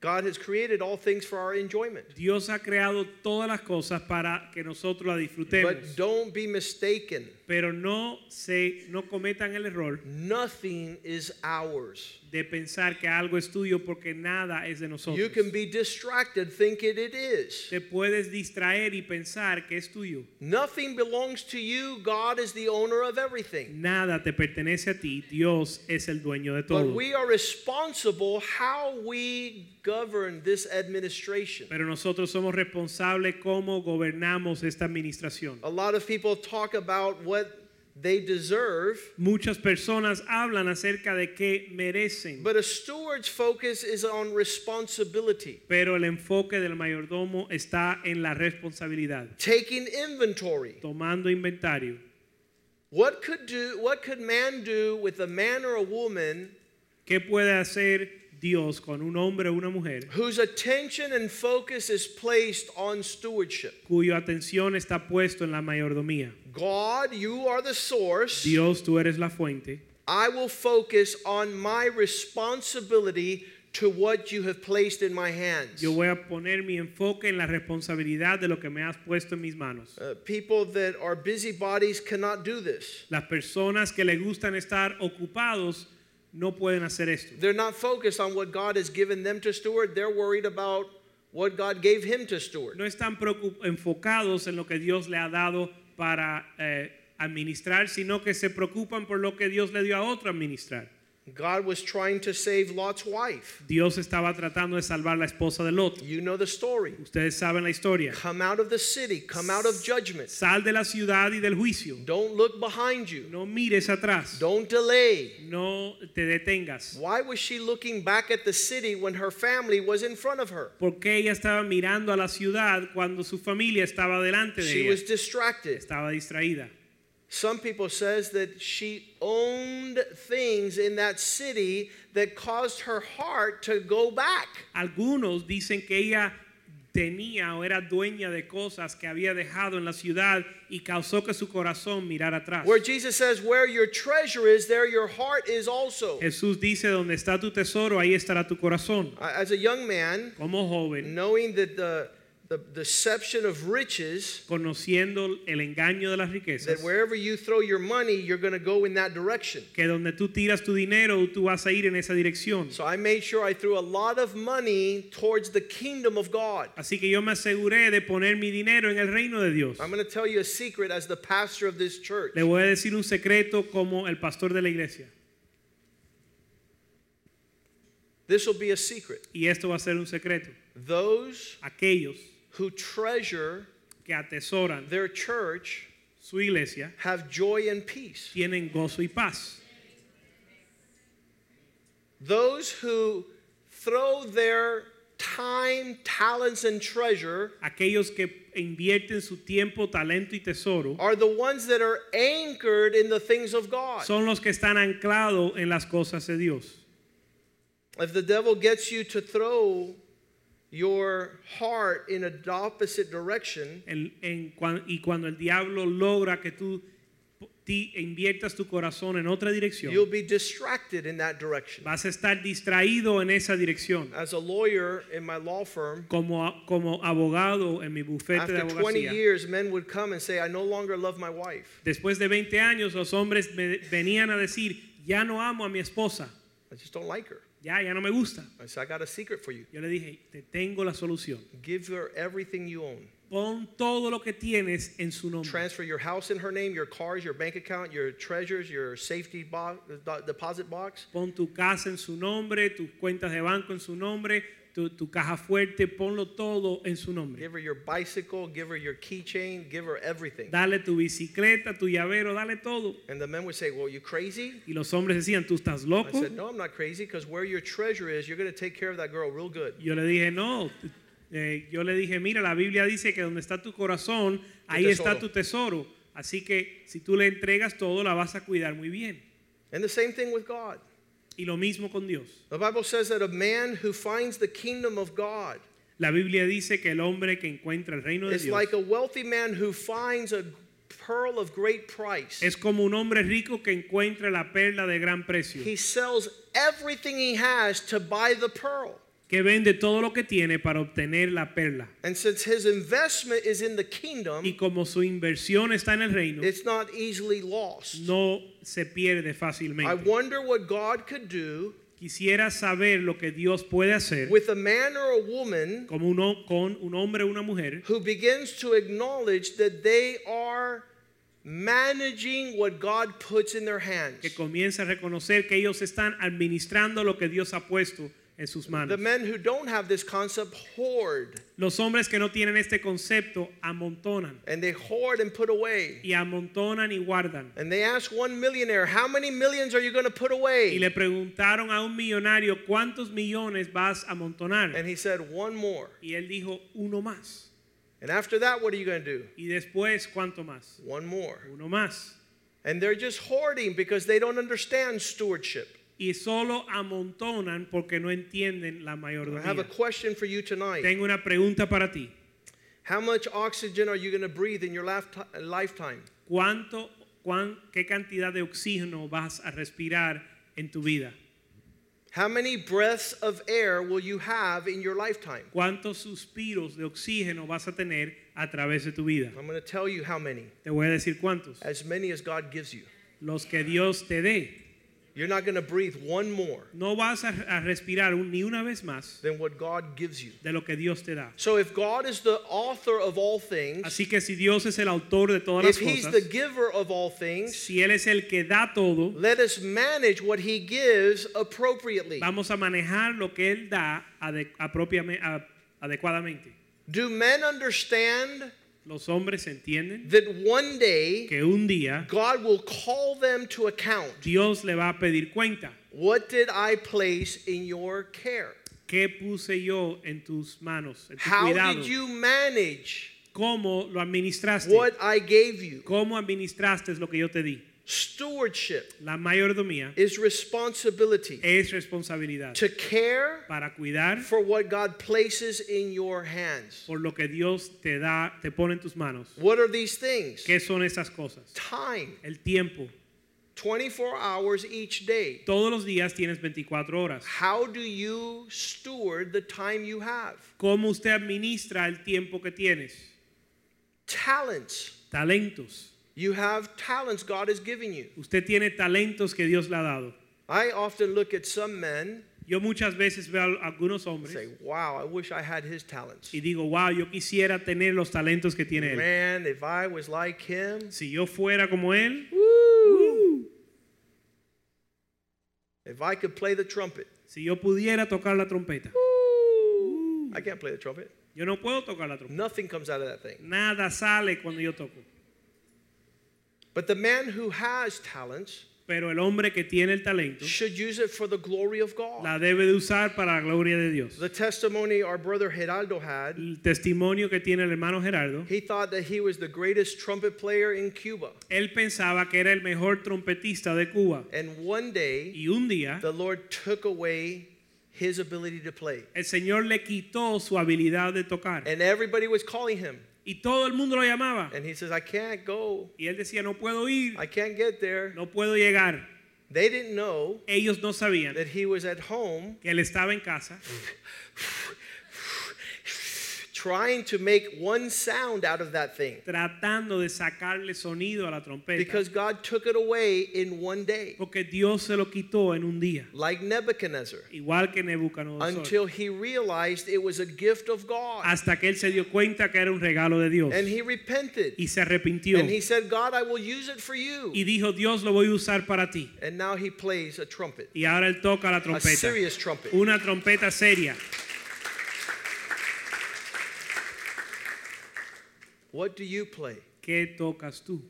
[SPEAKER 1] God has created all things for our enjoyment.
[SPEAKER 2] Dios ha creado todas las cosas para que nosotros las disfrutemos.
[SPEAKER 1] But don't be mistaken.
[SPEAKER 2] Pero no se no cometan el error
[SPEAKER 1] Nothing is ours.
[SPEAKER 2] De pensar que algo es tuyo porque nada es de nosotros.
[SPEAKER 1] You can be distracted thinking it is.
[SPEAKER 2] Te puedes distraer y pensar que es tuyo.
[SPEAKER 1] Nothing belongs to you. God is the owner of everything.
[SPEAKER 2] Nada te pertenece a ti. Dios es el dueño de todo.
[SPEAKER 1] But we are responsible how we govern this administration.
[SPEAKER 2] Pero nosotros somos responsables cómo gobernamos esta administración.
[SPEAKER 1] A lot of people talk about what they deserve,
[SPEAKER 2] Muchas personas hablan acerca de que merecen,
[SPEAKER 1] but a steward's focus is on responsibility,
[SPEAKER 2] pero el enfoque del mayordomo está en la responsabilidad,
[SPEAKER 1] taking inventory.
[SPEAKER 2] tomando inventario.
[SPEAKER 1] What could do what could man do with a man or a woman
[SPEAKER 2] ¿Qué puede hacer Dios con un hombre o una mujer
[SPEAKER 1] whose attention and focus is placed on stewardship?
[SPEAKER 2] cuya atención está puesto en la mayordomía?
[SPEAKER 1] God, you are the source.
[SPEAKER 2] Dios, tú eres la fuente.
[SPEAKER 1] I will focus on my responsibility to what you have placed in my hands.
[SPEAKER 2] Yo voy a poner mi enfoque en la responsabilidad de lo que me has puesto en mis manos.
[SPEAKER 1] Uh, people that are busybodies cannot do this.
[SPEAKER 2] Las personas que le gustan estar ocupados no pueden hacer esto.
[SPEAKER 1] They're not focused on what God has given them to steward. They're worried about what God gave him to steward.
[SPEAKER 2] No están enfocados en lo que Dios le ha dado para eh, administrar, sino que se preocupan por lo que Dios le dio a otro administrar.
[SPEAKER 1] God was trying to save Lot's wife.
[SPEAKER 2] Dios estaba tratando de salvar la esposa de Lot.
[SPEAKER 1] You know the story.
[SPEAKER 2] Ustedes saben la historia.
[SPEAKER 1] Come out of the city, come out of judgment.
[SPEAKER 2] Sal de la ciudad y del juicio.
[SPEAKER 1] Don't look behind you.
[SPEAKER 2] No mires atrás.
[SPEAKER 1] Don't delay.
[SPEAKER 2] No te detengas.
[SPEAKER 1] Why was she looking back at the city when her family was in front of her?
[SPEAKER 2] Porque ella estaba mirando a la ciudad cuando su familia estaba delante de
[SPEAKER 1] She
[SPEAKER 2] ella.
[SPEAKER 1] was distracted.
[SPEAKER 2] Estaba distraída.
[SPEAKER 1] Some people says that she owned things in that city that caused her heart to go back.
[SPEAKER 2] Algunos dicen que ella tenía o era dueña de cosas que había dejado en la ciudad y causó que su corazón mirara atrás.
[SPEAKER 1] Where Jesus says, Where your treasure is, there your heart is also.
[SPEAKER 2] Jesús dice, donde está tu tesoro, ahí estará tu corazón.
[SPEAKER 1] As a young man,
[SPEAKER 2] Como joven,
[SPEAKER 1] knowing that the, the deception of riches,
[SPEAKER 2] conociendo el engaño de las riquezas, that
[SPEAKER 1] wherever you throw your money, you're going to go in that direction.
[SPEAKER 2] que donde tú tiras tu dinero, tú vas a ir en esa dirección.
[SPEAKER 1] So I made sure I threw a lot of money towards the kingdom of God.
[SPEAKER 2] Así que yo me aseguré de poner mi dinero en el reino de Dios.
[SPEAKER 1] I'm going to tell you a secret as the pastor of this church.
[SPEAKER 2] Le voy a decir un secreto como el pastor de la iglesia.
[SPEAKER 1] This will be a secret.
[SPEAKER 2] Y esto va a ser un secreto.
[SPEAKER 1] Those
[SPEAKER 2] Aquellos
[SPEAKER 1] who treasure
[SPEAKER 2] que atesoran
[SPEAKER 1] their church
[SPEAKER 2] su iglesia
[SPEAKER 1] have joy and peace.
[SPEAKER 2] tienen gozo y paz.
[SPEAKER 1] Those who throw their time, talents, and treasure
[SPEAKER 2] Aquellos que invierten su tiempo, talento y tesoro
[SPEAKER 1] are the ones that are anchored in the things of God.
[SPEAKER 2] son los que están anclados en las cosas de Dios.
[SPEAKER 1] If the devil gets you to throw your heart in an opposite direction,
[SPEAKER 2] En- en y cuando el diablo logra que tú ti- inviertas tu corazón en otra dirección,
[SPEAKER 1] you'll be distracted in that direction.
[SPEAKER 2] vas a estar distraído en esa dirección.
[SPEAKER 1] As a lawyer in my law firm,
[SPEAKER 2] Como, como abogado en mi bufete de
[SPEAKER 1] after 20 years, men would come and say, I no longer love my wife.
[SPEAKER 2] después de 20 años los hombres me venían a decir, ya no amo a mi esposa,
[SPEAKER 1] I just don't like her.
[SPEAKER 2] Ya, ya no me gusta.
[SPEAKER 1] I said, I got a secret for you.
[SPEAKER 2] Yo le dije, te tengo la solución.
[SPEAKER 1] Give her everything you own.
[SPEAKER 2] Pon todo lo que tienes en su nombre.
[SPEAKER 1] Transfer your house in her name, your cars, your bank account, your treasures, your safety box, deposit box.
[SPEAKER 2] Pon tu casa en su nombre, tus cuentas de banco en su nombre, tu, tu caja fuerte, ponlo todo en su nombre.
[SPEAKER 1] Give her your bicycle, give her your keychain, give her everything.
[SPEAKER 2] Dale tu bicicleta, tu llavero, dale todo.
[SPEAKER 1] And the men would say, Well, you crazy?
[SPEAKER 2] Y los hombres decían, ¿tú estás
[SPEAKER 1] I
[SPEAKER 2] loco?
[SPEAKER 1] said, No, I'm not crazy because where your treasure is, you're going to take care of that girl real good.
[SPEAKER 2] Yo le dije, no. Eh, yo le dije, mira, la Biblia dice que donde está tu corazón, ahí está
[SPEAKER 1] tesoro.
[SPEAKER 2] tu tesoro. Así que si tú le entregas todo, la vas a cuidar muy bien.
[SPEAKER 1] And the same thing with God.
[SPEAKER 2] Y lo mismo con Dios.
[SPEAKER 1] The Bible says that a man who finds the kingdom of God
[SPEAKER 2] La Biblia dice que el hombre que encuentra el reino de
[SPEAKER 1] is
[SPEAKER 2] Dios
[SPEAKER 1] like a wealthy man who finds a pearl of great price.
[SPEAKER 2] es como un hombre rico que encuentra la perla de gran precio,
[SPEAKER 1] He sells everything he has to buy the pearl.
[SPEAKER 2] Que vende todo lo que tiene para obtener la perla.
[SPEAKER 1] And since his investment is in the kingdom,
[SPEAKER 2] Y como su inversión está en el reino,
[SPEAKER 1] it's not easily lost.
[SPEAKER 2] no se pierde
[SPEAKER 1] I
[SPEAKER 2] fácilmente.
[SPEAKER 1] wonder what God could do
[SPEAKER 2] Quisiera saber lo que Dios puede hacer
[SPEAKER 1] with a man or a woman
[SPEAKER 2] como uno, con un hombre o una mujer
[SPEAKER 1] who begins to acknowledge that they are managing what God puts in their hands.
[SPEAKER 2] que comienza a reconocer que ellos están administrando lo que Dios ha puesto en sus
[SPEAKER 1] The men who don't have this concept hoard,
[SPEAKER 2] Los hombres que no tienen este concepto amontonan
[SPEAKER 1] and they hoard and put away.
[SPEAKER 2] y amontonan y guardan.
[SPEAKER 1] And they ask one millionaire, How many millions are you going to put away?
[SPEAKER 2] Y le preguntaron a un millonario cuántos millones vas a amontonar.
[SPEAKER 1] And he said, One more.
[SPEAKER 2] Y él dijo uno más.
[SPEAKER 1] And after that, what are you going to do?
[SPEAKER 2] Y después cuánto más.
[SPEAKER 1] One more.
[SPEAKER 2] Uno más.
[SPEAKER 1] And they're just hoarding because they don't understand stewardship.
[SPEAKER 2] Y solo amontonan porque no entienden la
[SPEAKER 1] I have a question for you tonight.
[SPEAKER 2] Tengo una pregunta para ti.
[SPEAKER 1] How much oxygen are you going to breathe in your lifetime?
[SPEAKER 2] ¿Cuánto, cuán, qué cantidad de oxígeno vas a respirar en tu vida?
[SPEAKER 1] How many breaths of air will you have in your lifetime?
[SPEAKER 2] ¿Cuántos suspiros de oxígeno vas a tener a través de tu vida?
[SPEAKER 1] I'm going to tell you how many.
[SPEAKER 2] Te voy a decir cuántos.
[SPEAKER 1] As many as God gives you.
[SPEAKER 2] Los que Dios te dé.
[SPEAKER 1] You're not going to breathe one more
[SPEAKER 2] No vas a, a respirar un- ni una vez más
[SPEAKER 1] than what God gives you.
[SPEAKER 2] de lo que Dios te da.
[SPEAKER 1] So if God is the author of all things,
[SPEAKER 2] Así que si Dios es el autor de todas las cosas.
[SPEAKER 1] if He's the giver of all things,
[SPEAKER 2] si Él es el que da todo,
[SPEAKER 1] let us manage what He gives appropriately.
[SPEAKER 2] vamos a manejar lo que Él da ade- apropiame- a- adecuadamente.
[SPEAKER 1] Do men understand
[SPEAKER 2] Los hombres entienden
[SPEAKER 1] that one day
[SPEAKER 2] que un día
[SPEAKER 1] God will call them to account?
[SPEAKER 2] Dios le va a pedir cuenta.
[SPEAKER 1] What did I place in your care?
[SPEAKER 2] ¿Qué puse yo en tus manos, en tu
[SPEAKER 1] How
[SPEAKER 2] cuidado?
[SPEAKER 1] did you manage
[SPEAKER 2] ¿Cómo lo administraste?
[SPEAKER 1] what I gave you?
[SPEAKER 2] ¿Cómo administraste lo que yo te di?
[SPEAKER 1] Stewardship
[SPEAKER 2] La mayordomía
[SPEAKER 1] is responsibility
[SPEAKER 2] es responsabilidad
[SPEAKER 1] to care
[SPEAKER 2] para cuidar
[SPEAKER 1] for what God places in your hands.
[SPEAKER 2] por lo que Dios te da, te pone en tus manos.
[SPEAKER 1] What are these things?
[SPEAKER 2] ¿Qué son esas cosas?
[SPEAKER 1] Time,
[SPEAKER 2] El tiempo.
[SPEAKER 1] 24 hours each day.
[SPEAKER 2] Todos los días tienes 24 horas.
[SPEAKER 1] How do you steward the time you have?
[SPEAKER 2] ¿Cómo usted administra el tiempo que tienes?
[SPEAKER 1] Talents.
[SPEAKER 2] Talentos.
[SPEAKER 1] You have talents God has given you.
[SPEAKER 2] Usted tiene talentos que Dios le ha dado.
[SPEAKER 1] I often look at some men
[SPEAKER 2] Yo muchas veces veo a algunos hombres
[SPEAKER 1] say, wow, I wish I had his talents.
[SPEAKER 2] y digo, wow, yo quisiera tener los talentos que tiene él.
[SPEAKER 1] Man, if I was like him,
[SPEAKER 2] Si yo fuera como él, woo,
[SPEAKER 1] if I could play the trumpet.
[SPEAKER 2] si yo pudiera tocar la trompeta.
[SPEAKER 1] I can't play the trumpet.
[SPEAKER 2] Yo no puedo tocar la trompeta.
[SPEAKER 1] Nothing comes out of that thing.
[SPEAKER 2] Nada sale cuando yo toco.
[SPEAKER 1] But the man who has talents
[SPEAKER 2] Pero el hombre que tiene el talento
[SPEAKER 1] should use it for the glory of God.
[SPEAKER 2] la debe de usar para la gloria de Dios.
[SPEAKER 1] The testimony our brother Geraldo had,
[SPEAKER 2] El testimonio que tiene el hermano Gerardo,
[SPEAKER 1] he thought that he was the greatest trumpet player in Cuba.
[SPEAKER 2] él pensaba que era el mejor trompetista de Cuba.
[SPEAKER 1] And one day,
[SPEAKER 2] Y un día
[SPEAKER 1] the Lord took away his ability to play.
[SPEAKER 2] el Señor le quitó su habilidad de tocar.
[SPEAKER 1] And everybody was calling him.
[SPEAKER 2] Y todo el mundo lo llamaba.
[SPEAKER 1] And he says, I can't go.
[SPEAKER 2] Y él decía, no puedo ir,
[SPEAKER 1] I can't get there.
[SPEAKER 2] no puedo llegar.
[SPEAKER 1] They didn't know
[SPEAKER 2] Ellos no sabían
[SPEAKER 1] that he was at home
[SPEAKER 2] que él estaba en casa (laughs)
[SPEAKER 1] trying to make one sound out of that thing
[SPEAKER 2] tratando de sacarle sonido a la trompeta.
[SPEAKER 1] because God took it away in one day,
[SPEAKER 2] Porque Dios se lo quitó en un día.
[SPEAKER 1] like Nebuchadnezzar,
[SPEAKER 2] Igual que Nebuchadnezzar.
[SPEAKER 1] until he realized it was a gift of God.
[SPEAKER 2] Hasta que él se dio cuenta que era un regalo de Dios.
[SPEAKER 1] And he repented.
[SPEAKER 2] Y se arrepintió.
[SPEAKER 1] And he said, God, I will use it for you.
[SPEAKER 2] Y dijo, Dios lo voy a usar para ti.
[SPEAKER 1] And now he plays a trumpet,
[SPEAKER 2] Y ahora él toca la trompeta.
[SPEAKER 1] a serious trumpet.
[SPEAKER 2] Una trompeta seria.
[SPEAKER 1] What do you play?
[SPEAKER 2] ¿Qué tocas tú?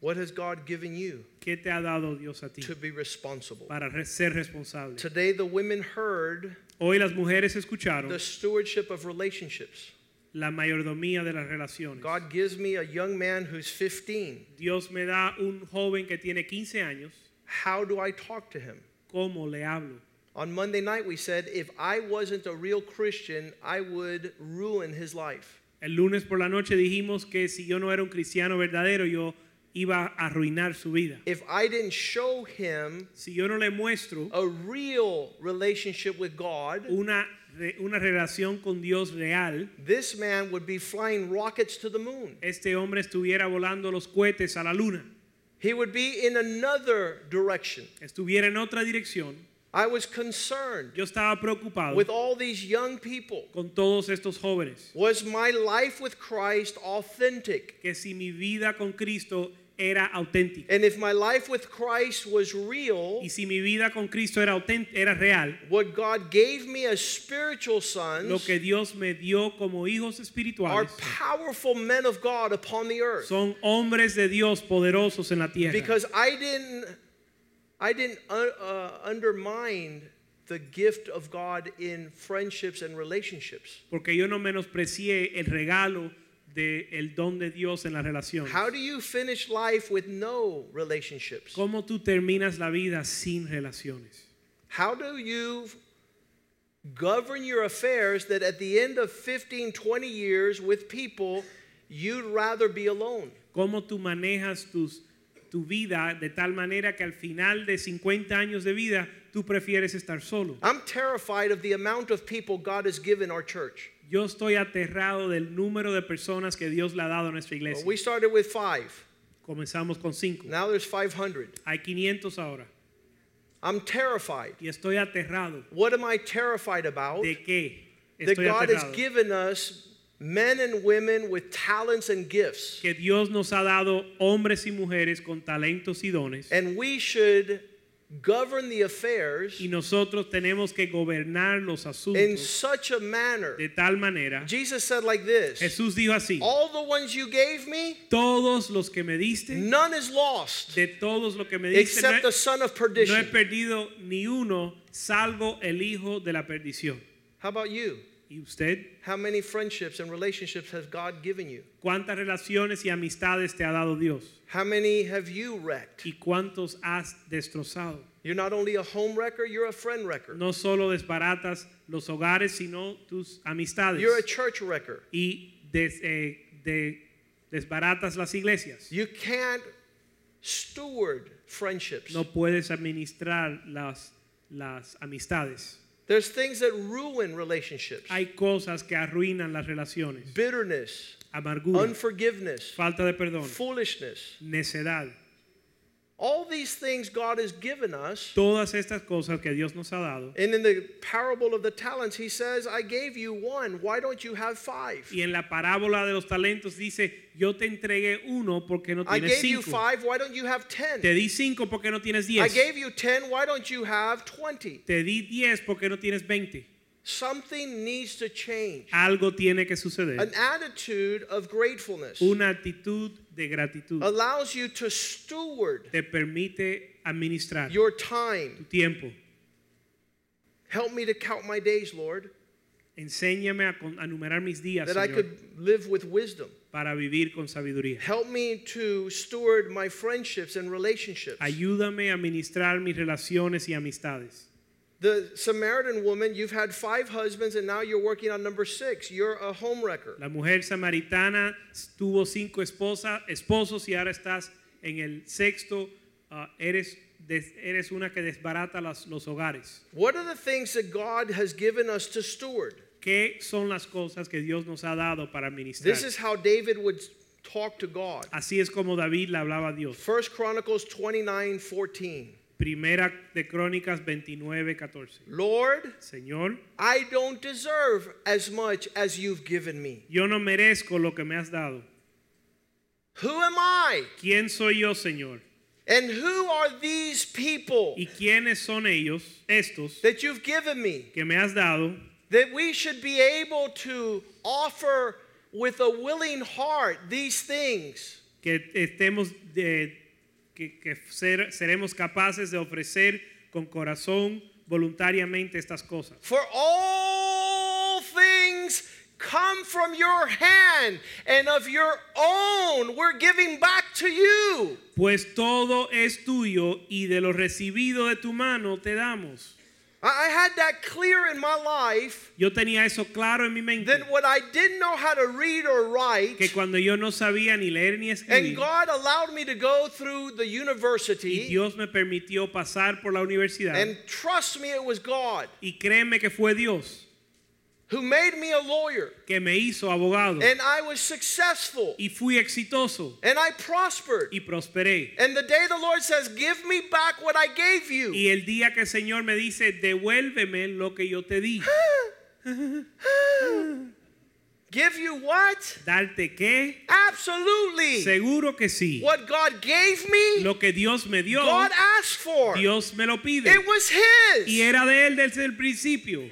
[SPEAKER 1] What has God given you
[SPEAKER 2] ¿Qué te ha dado Dios a ti?
[SPEAKER 1] to be responsible?
[SPEAKER 2] Para ser responsable.
[SPEAKER 1] Today, the women heard
[SPEAKER 2] Hoy las mujeres escucharon
[SPEAKER 1] the stewardship of relationships.
[SPEAKER 2] la mayordomía de las relaciones.
[SPEAKER 1] God gives me a young man who's 15.
[SPEAKER 2] Dios me da un joven que tiene 15 años.
[SPEAKER 1] How do I talk to him?
[SPEAKER 2] ¿Cómo le hablo?
[SPEAKER 1] On Monday night, we said if I wasn't a real Christian, I would ruin his life.
[SPEAKER 2] El lunes por la noche dijimos que si yo no era un cristiano verdadero, yo iba a arruinar su vida.
[SPEAKER 1] If I didn't show him
[SPEAKER 2] Si yo no le muestro
[SPEAKER 1] a real relationship with God,
[SPEAKER 2] una, una relación con Dios real,
[SPEAKER 1] this man would be flying rockets to the moon.
[SPEAKER 2] este hombre estuviera volando los cohetes a la luna,
[SPEAKER 1] He would be in another direction.
[SPEAKER 2] estuviera en otra dirección.
[SPEAKER 1] I was concerned
[SPEAKER 2] Yo estaba preocupado
[SPEAKER 1] with all these young people.
[SPEAKER 2] con todos estos jóvenes,
[SPEAKER 1] Was my life with Christ authentic?
[SPEAKER 2] que si mi vida con Cristo era auténtica.
[SPEAKER 1] and if my life with Christ was real,
[SPEAKER 2] Y si mi vida con Cristo era, era real,
[SPEAKER 1] what God gave me as spiritual
[SPEAKER 2] lo
[SPEAKER 1] sons
[SPEAKER 2] que Dios me dio como hijos
[SPEAKER 1] are powerful men of God upon the earth.
[SPEAKER 2] son hombres de Dios poderosos en la tierra.
[SPEAKER 1] Because I didn't, I didn't uh, uh, undermine the gift of God in friendships and relationships.
[SPEAKER 2] Porque yo no menosprecié el regalo del el don de Dios en la relación.
[SPEAKER 1] How do you finish life with no relationships?
[SPEAKER 2] ¿Cómo tú terminas la vida sin relaciones?
[SPEAKER 1] How do you govern your affairs that at the end of 15, 20 years with people, you'd rather be alone?
[SPEAKER 2] ¿Cómo tú manejas tus, tu vida de tal manera que al final de 50 años de vida tú prefieres estar solo?
[SPEAKER 1] I'm terrified of the amount of people God has given our church.
[SPEAKER 2] Yo estoy aterrado del número de personas que Dios le ha dado a nuestra
[SPEAKER 1] Well,
[SPEAKER 2] iglesia.
[SPEAKER 1] we started with five.
[SPEAKER 2] Comenzamos con cinco.
[SPEAKER 1] Now there's 500.
[SPEAKER 2] Hay 500 ahora.
[SPEAKER 1] I'm terrified.
[SPEAKER 2] Y estoy aterrado.
[SPEAKER 1] What am I terrified about?
[SPEAKER 2] ¿De qué?
[SPEAKER 1] That
[SPEAKER 2] Estoy
[SPEAKER 1] God has
[SPEAKER 2] aterrado.
[SPEAKER 1] given us men and women with talents and gifts.
[SPEAKER 2] Que Dios nos ha dado hombres y mujeres con talentos y dones.
[SPEAKER 1] And we should govern the affairs
[SPEAKER 2] Y nosotros tenemos que gobernar los asuntos in
[SPEAKER 1] such a manner.
[SPEAKER 2] de tal manera.
[SPEAKER 1] Jesus said like this
[SPEAKER 2] Jesús dijo así.
[SPEAKER 1] All the ones you gave me,
[SPEAKER 2] Todos los que me diste,
[SPEAKER 1] none is lost
[SPEAKER 2] de todos los que me diste, no
[SPEAKER 1] except the son of perdition
[SPEAKER 2] no he perdido ni uno, salvo el hijo de la perdición.
[SPEAKER 1] How about you?
[SPEAKER 2] ¿Y usted?
[SPEAKER 1] How many friendships and relationships has God given you?
[SPEAKER 2] ¿Cuántas relaciones y amistades te ha dado Dios?
[SPEAKER 1] How many have you wrecked?
[SPEAKER 2] ¿Y cuántos has destrozado?
[SPEAKER 1] You're not only a home wrecker, you're a friend wrecker.
[SPEAKER 2] No solo desbaratas los hogares, sino tus amistades.
[SPEAKER 1] You're a church wrecker.
[SPEAKER 2] y des- eh, de- desbaratas las iglesias.
[SPEAKER 1] You can't steward friendships.
[SPEAKER 2] No puedes administrar las, las amistades.
[SPEAKER 1] There's things that ruin relationships.
[SPEAKER 2] Hay cosas que arruinan las relaciones.
[SPEAKER 1] Bitterness,
[SPEAKER 2] Amargura,
[SPEAKER 1] unforgiveness,
[SPEAKER 2] falta de perdón,
[SPEAKER 1] foolishness.
[SPEAKER 2] necedad.
[SPEAKER 1] All these things God has given us.
[SPEAKER 2] Todas estas cosas que Dios nos ha dado.
[SPEAKER 1] And in the parable of the talents, he says, I gave you one. Why don't you have five?
[SPEAKER 2] Y en la parábola de los talentos dice, yo te entregué uno porque no
[SPEAKER 1] I
[SPEAKER 2] tienes
[SPEAKER 1] gave you
[SPEAKER 2] cinco.
[SPEAKER 1] five. Why don't you have ten?
[SPEAKER 2] Te di cinco porque no tienes diez.
[SPEAKER 1] I gave you ten. Why don't you have twenty?
[SPEAKER 2] Te di diez porque no tienes veinte.
[SPEAKER 1] Something needs to change.
[SPEAKER 2] Algo tiene que suceder.
[SPEAKER 1] An attitude of gratefulness
[SPEAKER 2] Una actitud de gratitud
[SPEAKER 1] allows you to steward
[SPEAKER 2] te permite administrar
[SPEAKER 1] your time.
[SPEAKER 2] tu tiempo.
[SPEAKER 1] Help me to count my days, Lord,
[SPEAKER 2] Enséñame a, numerar mis días,
[SPEAKER 1] that I could live with wisdom.
[SPEAKER 2] para vivir con sabiduría.
[SPEAKER 1] Help me to steward my friendships and relationships.
[SPEAKER 2] Ayúdame a administrar mis relaciones y amistades.
[SPEAKER 1] The Samaritan woman, you've had five husbands and now you're working on number six. You're a home wrecker.
[SPEAKER 2] La mujer samaritana tuvo cinco esposas, esposos y ahora estás en el sexto. ah, eres, eres una que desbarata las- los hogares.
[SPEAKER 1] What are the things that God has given us to steward?
[SPEAKER 2] ¿Qué son las cosas que Dios nos ha dado para administrar?
[SPEAKER 1] This is how David would talk to God.
[SPEAKER 2] Así es como David le hablaba a Dios.
[SPEAKER 1] First Chronicles 29 14.
[SPEAKER 2] Primera de Crónicas 29, 14.
[SPEAKER 1] Lord,
[SPEAKER 2] Señor,
[SPEAKER 1] I don't deserve as much as you've given me.
[SPEAKER 2] yo no merezco lo que me has dado.
[SPEAKER 1] Who am I?
[SPEAKER 2] ¿Quién soy yo, Señor?
[SPEAKER 1] And who are these people
[SPEAKER 2] ¿Y quiénes son ellos, estos,
[SPEAKER 1] that you've given me
[SPEAKER 2] que me has dado,
[SPEAKER 1] that we should be able to offer with a willing heart these things?
[SPEAKER 2] que estemos de, que, que ser- seremos capaces de ofrecer con corazón voluntariamente estas cosas?
[SPEAKER 1] For all things come from your hand, and of your own we're giving back to you.
[SPEAKER 2] Pues todo es tuyo y de lo recibido de tu mano te damos.
[SPEAKER 1] I had that clear in my life
[SPEAKER 2] Yo tenía eso claro en mi mente,
[SPEAKER 1] that what I didn't know how to read or write,
[SPEAKER 2] que cuando yo no sabía ni leer ni escribir.
[SPEAKER 1] and God allowed me to go through the university.
[SPEAKER 2] y Dios me permitió pasar por la universidad,
[SPEAKER 1] and trust me, it was God
[SPEAKER 2] y créeme que fue Dios
[SPEAKER 1] who made me a lawyer,
[SPEAKER 2] que me hizo abogado,
[SPEAKER 1] and I was successful,
[SPEAKER 2] y fui exitoso,
[SPEAKER 1] and I prospered.
[SPEAKER 2] y prosperé.
[SPEAKER 1] And the day the Lord says, Give me back what I gave you.
[SPEAKER 2] Y el día que el Señor me dice, devuélveme lo que yo te di. (gasps)
[SPEAKER 1] Give you what?
[SPEAKER 2] ¿Darte qué?
[SPEAKER 1] Absolutely.
[SPEAKER 2] Seguro que sí.
[SPEAKER 1] What God gave me,
[SPEAKER 2] Lo que Dios me dio,
[SPEAKER 1] God asked for.
[SPEAKER 2] Dios me lo pide.
[SPEAKER 1] It was His.
[SPEAKER 2] Y era de él desde el principio.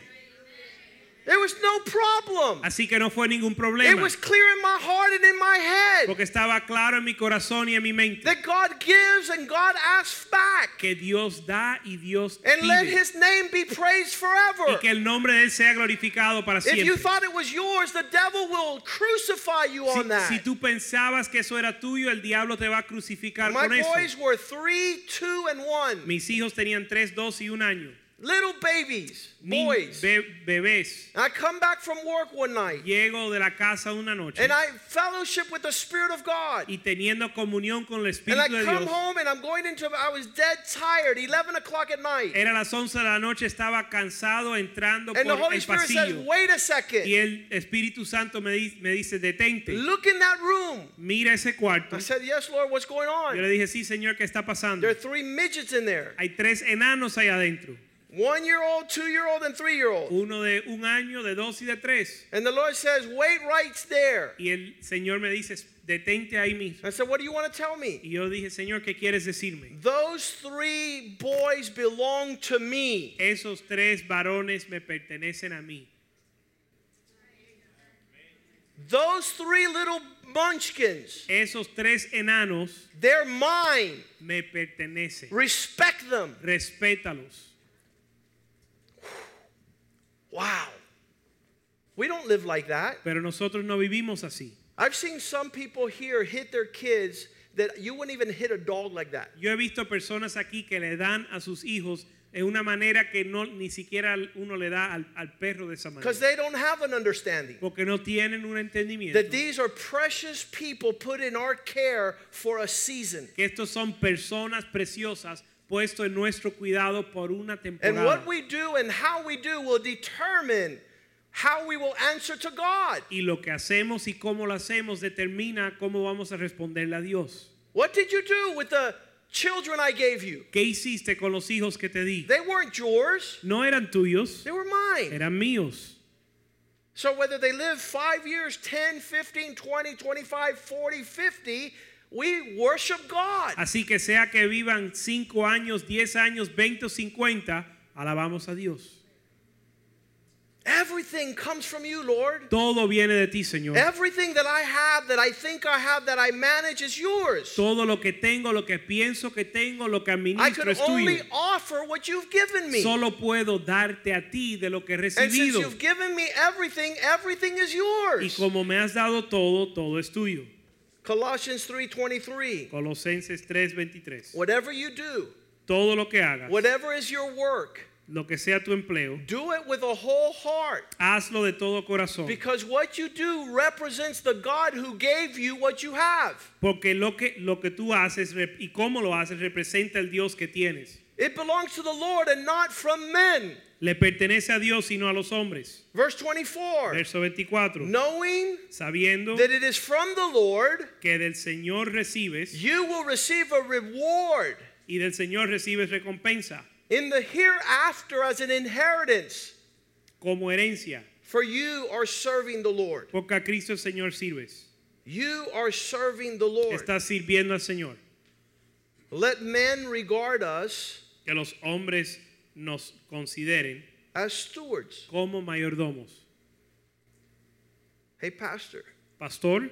[SPEAKER 1] There was no problem.
[SPEAKER 2] Así que no fue ningún problema.
[SPEAKER 1] It was clear in my heart and in my head
[SPEAKER 2] Porque estaba claro en mi corazón y en mi mente
[SPEAKER 1] that God gives and God asks back.
[SPEAKER 2] que Dios da y Dios pide.
[SPEAKER 1] And let. His name be praised forever.
[SPEAKER 2] Y que el nombre de él sea glorificado para siempre.
[SPEAKER 1] If you thought it was yours, the devil will crucify you on that.
[SPEAKER 2] si tú pensabas que eso era tuyo, el diablo te va a crucificar
[SPEAKER 1] My
[SPEAKER 2] con eso.
[SPEAKER 1] My boys were three, two, and one.
[SPEAKER 2] Mis hijos tenían tres, dos y un año.
[SPEAKER 1] Little babies, boys.
[SPEAKER 2] be- bebés.
[SPEAKER 1] I come back from work one night
[SPEAKER 2] Llego de la casa una noche
[SPEAKER 1] and I fellowship with the Spirit of God.
[SPEAKER 2] y teniendo comunión con el Espíritu
[SPEAKER 1] And
[SPEAKER 2] I
[SPEAKER 1] come
[SPEAKER 2] Dios.
[SPEAKER 1] home and I'm going into, I was dead tired, 11 o'clock at night.
[SPEAKER 2] Era las 11 de la noche, estaba cansado entrando
[SPEAKER 1] And the
[SPEAKER 2] por
[SPEAKER 1] Holy
[SPEAKER 2] el
[SPEAKER 1] Spirit says,
[SPEAKER 2] pasillo.
[SPEAKER 1] wait a
[SPEAKER 2] Y
[SPEAKER 1] second.
[SPEAKER 2] el Espíritu Santo me, di- me dice, detente,
[SPEAKER 1] Look in that room.
[SPEAKER 2] mira ese cuarto.
[SPEAKER 1] I said, yes, Lord, what's going on?
[SPEAKER 2] Yo le dije, sí, Señor, ¿qué está pasando?
[SPEAKER 1] There are three midgets in there.
[SPEAKER 2] Hay tres enanos ahí adentro.
[SPEAKER 1] One year old, two year old, and three year old.
[SPEAKER 2] Uno de un año, de dos y de tres.
[SPEAKER 1] And the Lord says, wait right there.
[SPEAKER 2] Y el Señor me dice, detente ahí mismo.
[SPEAKER 1] I said, what do you want to tell me?
[SPEAKER 2] Y yo dije, Señor, ¿qué quieres decirme?
[SPEAKER 1] Those three boys belong to me.
[SPEAKER 2] Esos tres varones me pertenecen a mí.
[SPEAKER 1] Those three little munchkins,
[SPEAKER 2] Esos tres enanos
[SPEAKER 1] they're mine.
[SPEAKER 2] me pertenecen.
[SPEAKER 1] Respect them.
[SPEAKER 2] Respétalos.
[SPEAKER 1] Wow. We don't live like that.
[SPEAKER 2] Pero nosotros no vivimos así.
[SPEAKER 1] I've seen some people here hit their kids that you wouldn't even hit a dog like that.
[SPEAKER 2] Yo he visto personas aquí que le dan a sus hijos en una manera que no ni siquiera uno le da al, al perro de esa manera.
[SPEAKER 1] Because they don't have an understanding
[SPEAKER 2] Porque no tienen un entendimiento.
[SPEAKER 1] that these are precious people put in our care for a season.
[SPEAKER 2] Que estos son personas preciosas puestos en nuestro cuidado por una
[SPEAKER 1] And
[SPEAKER 2] temporada.
[SPEAKER 1] what we do and how we do will determine how we will answer to God.
[SPEAKER 2] Y lo que hacemos y cómo lo hacemos determina cómo vamos a responderle a Dios.
[SPEAKER 1] What did you do with the children I gave you?
[SPEAKER 2] ¿Qué hiciste con los hijos que te di?
[SPEAKER 1] They weren't yours,
[SPEAKER 2] No eran tuyos,
[SPEAKER 1] they were mine.
[SPEAKER 2] eran míos.
[SPEAKER 1] So whether they live 5 years, 10, 15, 20, 25, 40, 50, we worship God.
[SPEAKER 2] Así que sea que vivan 5 años, 10 años, 20 o 50, alabamos a Dios.
[SPEAKER 1] Everything comes from you, Lord.
[SPEAKER 2] Todo viene de ti, Señor.
[SPEAKER 1] Everything that I have, that I think I have, that I manage is yours.
[SPEAKER 2] Todo lo que tengo, lo que pienso que tengo, lo que administro
[SPEAKER 1] I
[SPEAKER 2] administro
[SPEAKER 1] could
[SPEAKER 2] es
[SPEAKER 1] only offer what you've given me.
[SPEAKER 2] Solo puedo darte a ti de lo que he recibido.
[SPEAKER 1] And since you've given me everything, everything is yours.
[SPEAKER 2] Y como me has dado todo, todo es tuyo.
[SPEAKER 1] Colossians 3:23.
[SPEAKER 2] Colosenses 3:23.
[SPEAKER 1] Whatever you do,
[SPEAKER 2] Todo lo que hagas,
[SPEAKER 1] whatever is your work,
[SPEAKER 2] lo que sea tu empleo,
[SPEAKER 1] do it with a whole heart.
[SPEAKER 2] hazlo de todo corazón.
[SPEAKER 1] Because what you do represents the God who gave you what you have.
[SPEAKER 2] Porque lo que, lo que tú haces y cómo lo haces representa el Dios que tienes.
[SPEAKER 1] It belongs to the Lord and not from men.
[SPEAKER 2] Le pertenece a Dios y no a los hombres.
[SPEAKER 1] Verse 24.
[SPEAKER 2] Verso 24.
[SPEAKER 1] Knowing
[SPEAKER 2] Sabiendo
[SPEAKER 1] that it is from the Lord,
[SPEAKER 2] que del Señor recibes
[SPEAKER 1] you will receive a reward
[SPEAKER 2] y del Señor recibes recompensa
[SPEAKER 1] in the hereafter as an inheritance.
[SPEAKER 2] como herencia.
[SPEAKER 1] For you are serving the Lord.
[SPEAKER 2] Porque a Cristo el Señor sirves.
[SPEAKER 1] You are serving the Lord.
[SPEAKER 2] Estás sirviendo al Señor.
[SPEAKER 1] Let men regard us
[SPEAKER 2] Que los hombres nos consideren
[SPEAKER 1] as stewards.
[SPEAKER 2] como mayordomos.
[SPEAKER 1] Hey, Pastor,
[SPEAKER 2] Pastor,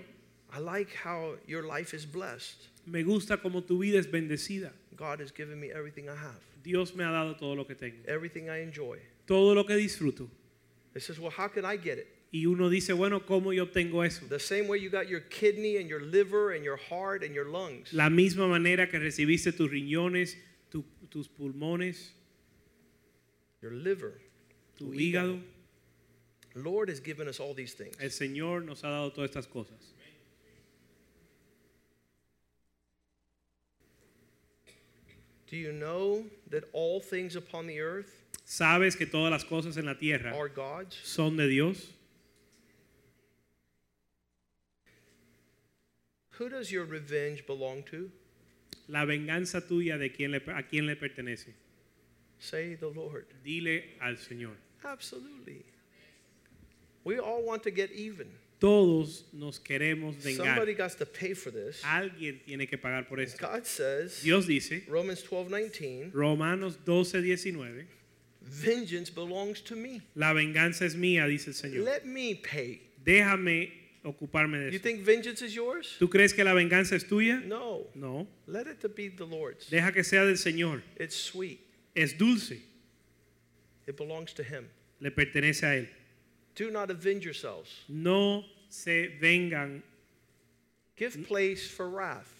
[SPEAKER 1] I like how your life is blessed.
[SPEAKER 2] me gusta como tu vida es bendecida.
[SPEAKER 1] God has given me everything I have,
[SPEAKER 2] Dios me ha dado todo lo que tengo.
[SPEAKER 1] everything I enjoy.
[SPEAKER 2] Todo lo que disfruto.
[SPEAKER 1] It says, Well, how can I get it?
[SPEAKER 2] Y uno dice, bueno, ¿cómo yo obtengo eso?
[SPEAKER 1] The same way you got your kidney and your liver and your heart and your lungs.
[SPEAKER 2] La misma manera que recibiste tus riñones, tus pulmones,
[SPEAKER 1] Your liver.
[SPEAKER 2] tu hígado.
[SPEAKER 1] Lord has given us all these things.
[SPEAKER 2] El Señor nos ha dado todas estas cosas.
[SPEAKER 1] Do you know that all things upon the earth
[SPEAKER 2] ¿Sabes que todas las cosas en la tierra
[SPEAKER 1] are God's?
[SPEAKER 2] son de Dios?
[SPEAKER 1] Who does your revenge belong to?
[SPEAKER 2] La venganza tuya de quién le, a quién le pertenece.
[SPEAKER 1] Say the Lord.
[SPEAKER 2] Dile al Señor.
[SPEAKER 1] Absolutely. We all want to get even.
[SPEAKER 2] Todos nos queremos vengar.
[SPEAKER 1] Somebody got to pay for this.
[SPEAKER 2] Alguien tiene que pagar por esto.
[SPEAKER 1] God says,
[SPEAKER 2] Dios dice,
[SPEAKER 1] Romans 12, 19,
[SPEAKER 2] Romanos 12, 19,
[SPEAKER 1] vengeance belongs to me.
[SPEAKER 2] la venganza es mía, dice el Señor.
[SPEAKER 1] Let me pay.
[SPEAKER 2] Déjame ocuparme de
[SPEAKER 1] You think vengeance is yours?
[SPEAKER 2] ¿Tú crees que la venganza es tuya?
[SPEAKER 1] No.
[SPEAKER 2] No.
[SPEAKER 1] Let it be the Lord's.
[SPEAKER 2] Deja que sea del Señor.
[SPEAKER 1] It's sweet.
[SPEAKER 2] Es dulce.
[SPEAKER 1] It belongs to Him.
[SPEAKER 2] Le pertenece a Él.
[SPEAKER 1] Do not avenge yourselves.
[SPEAKER 2] No se vengan.
[SPEAKER 1] Give place for wrath.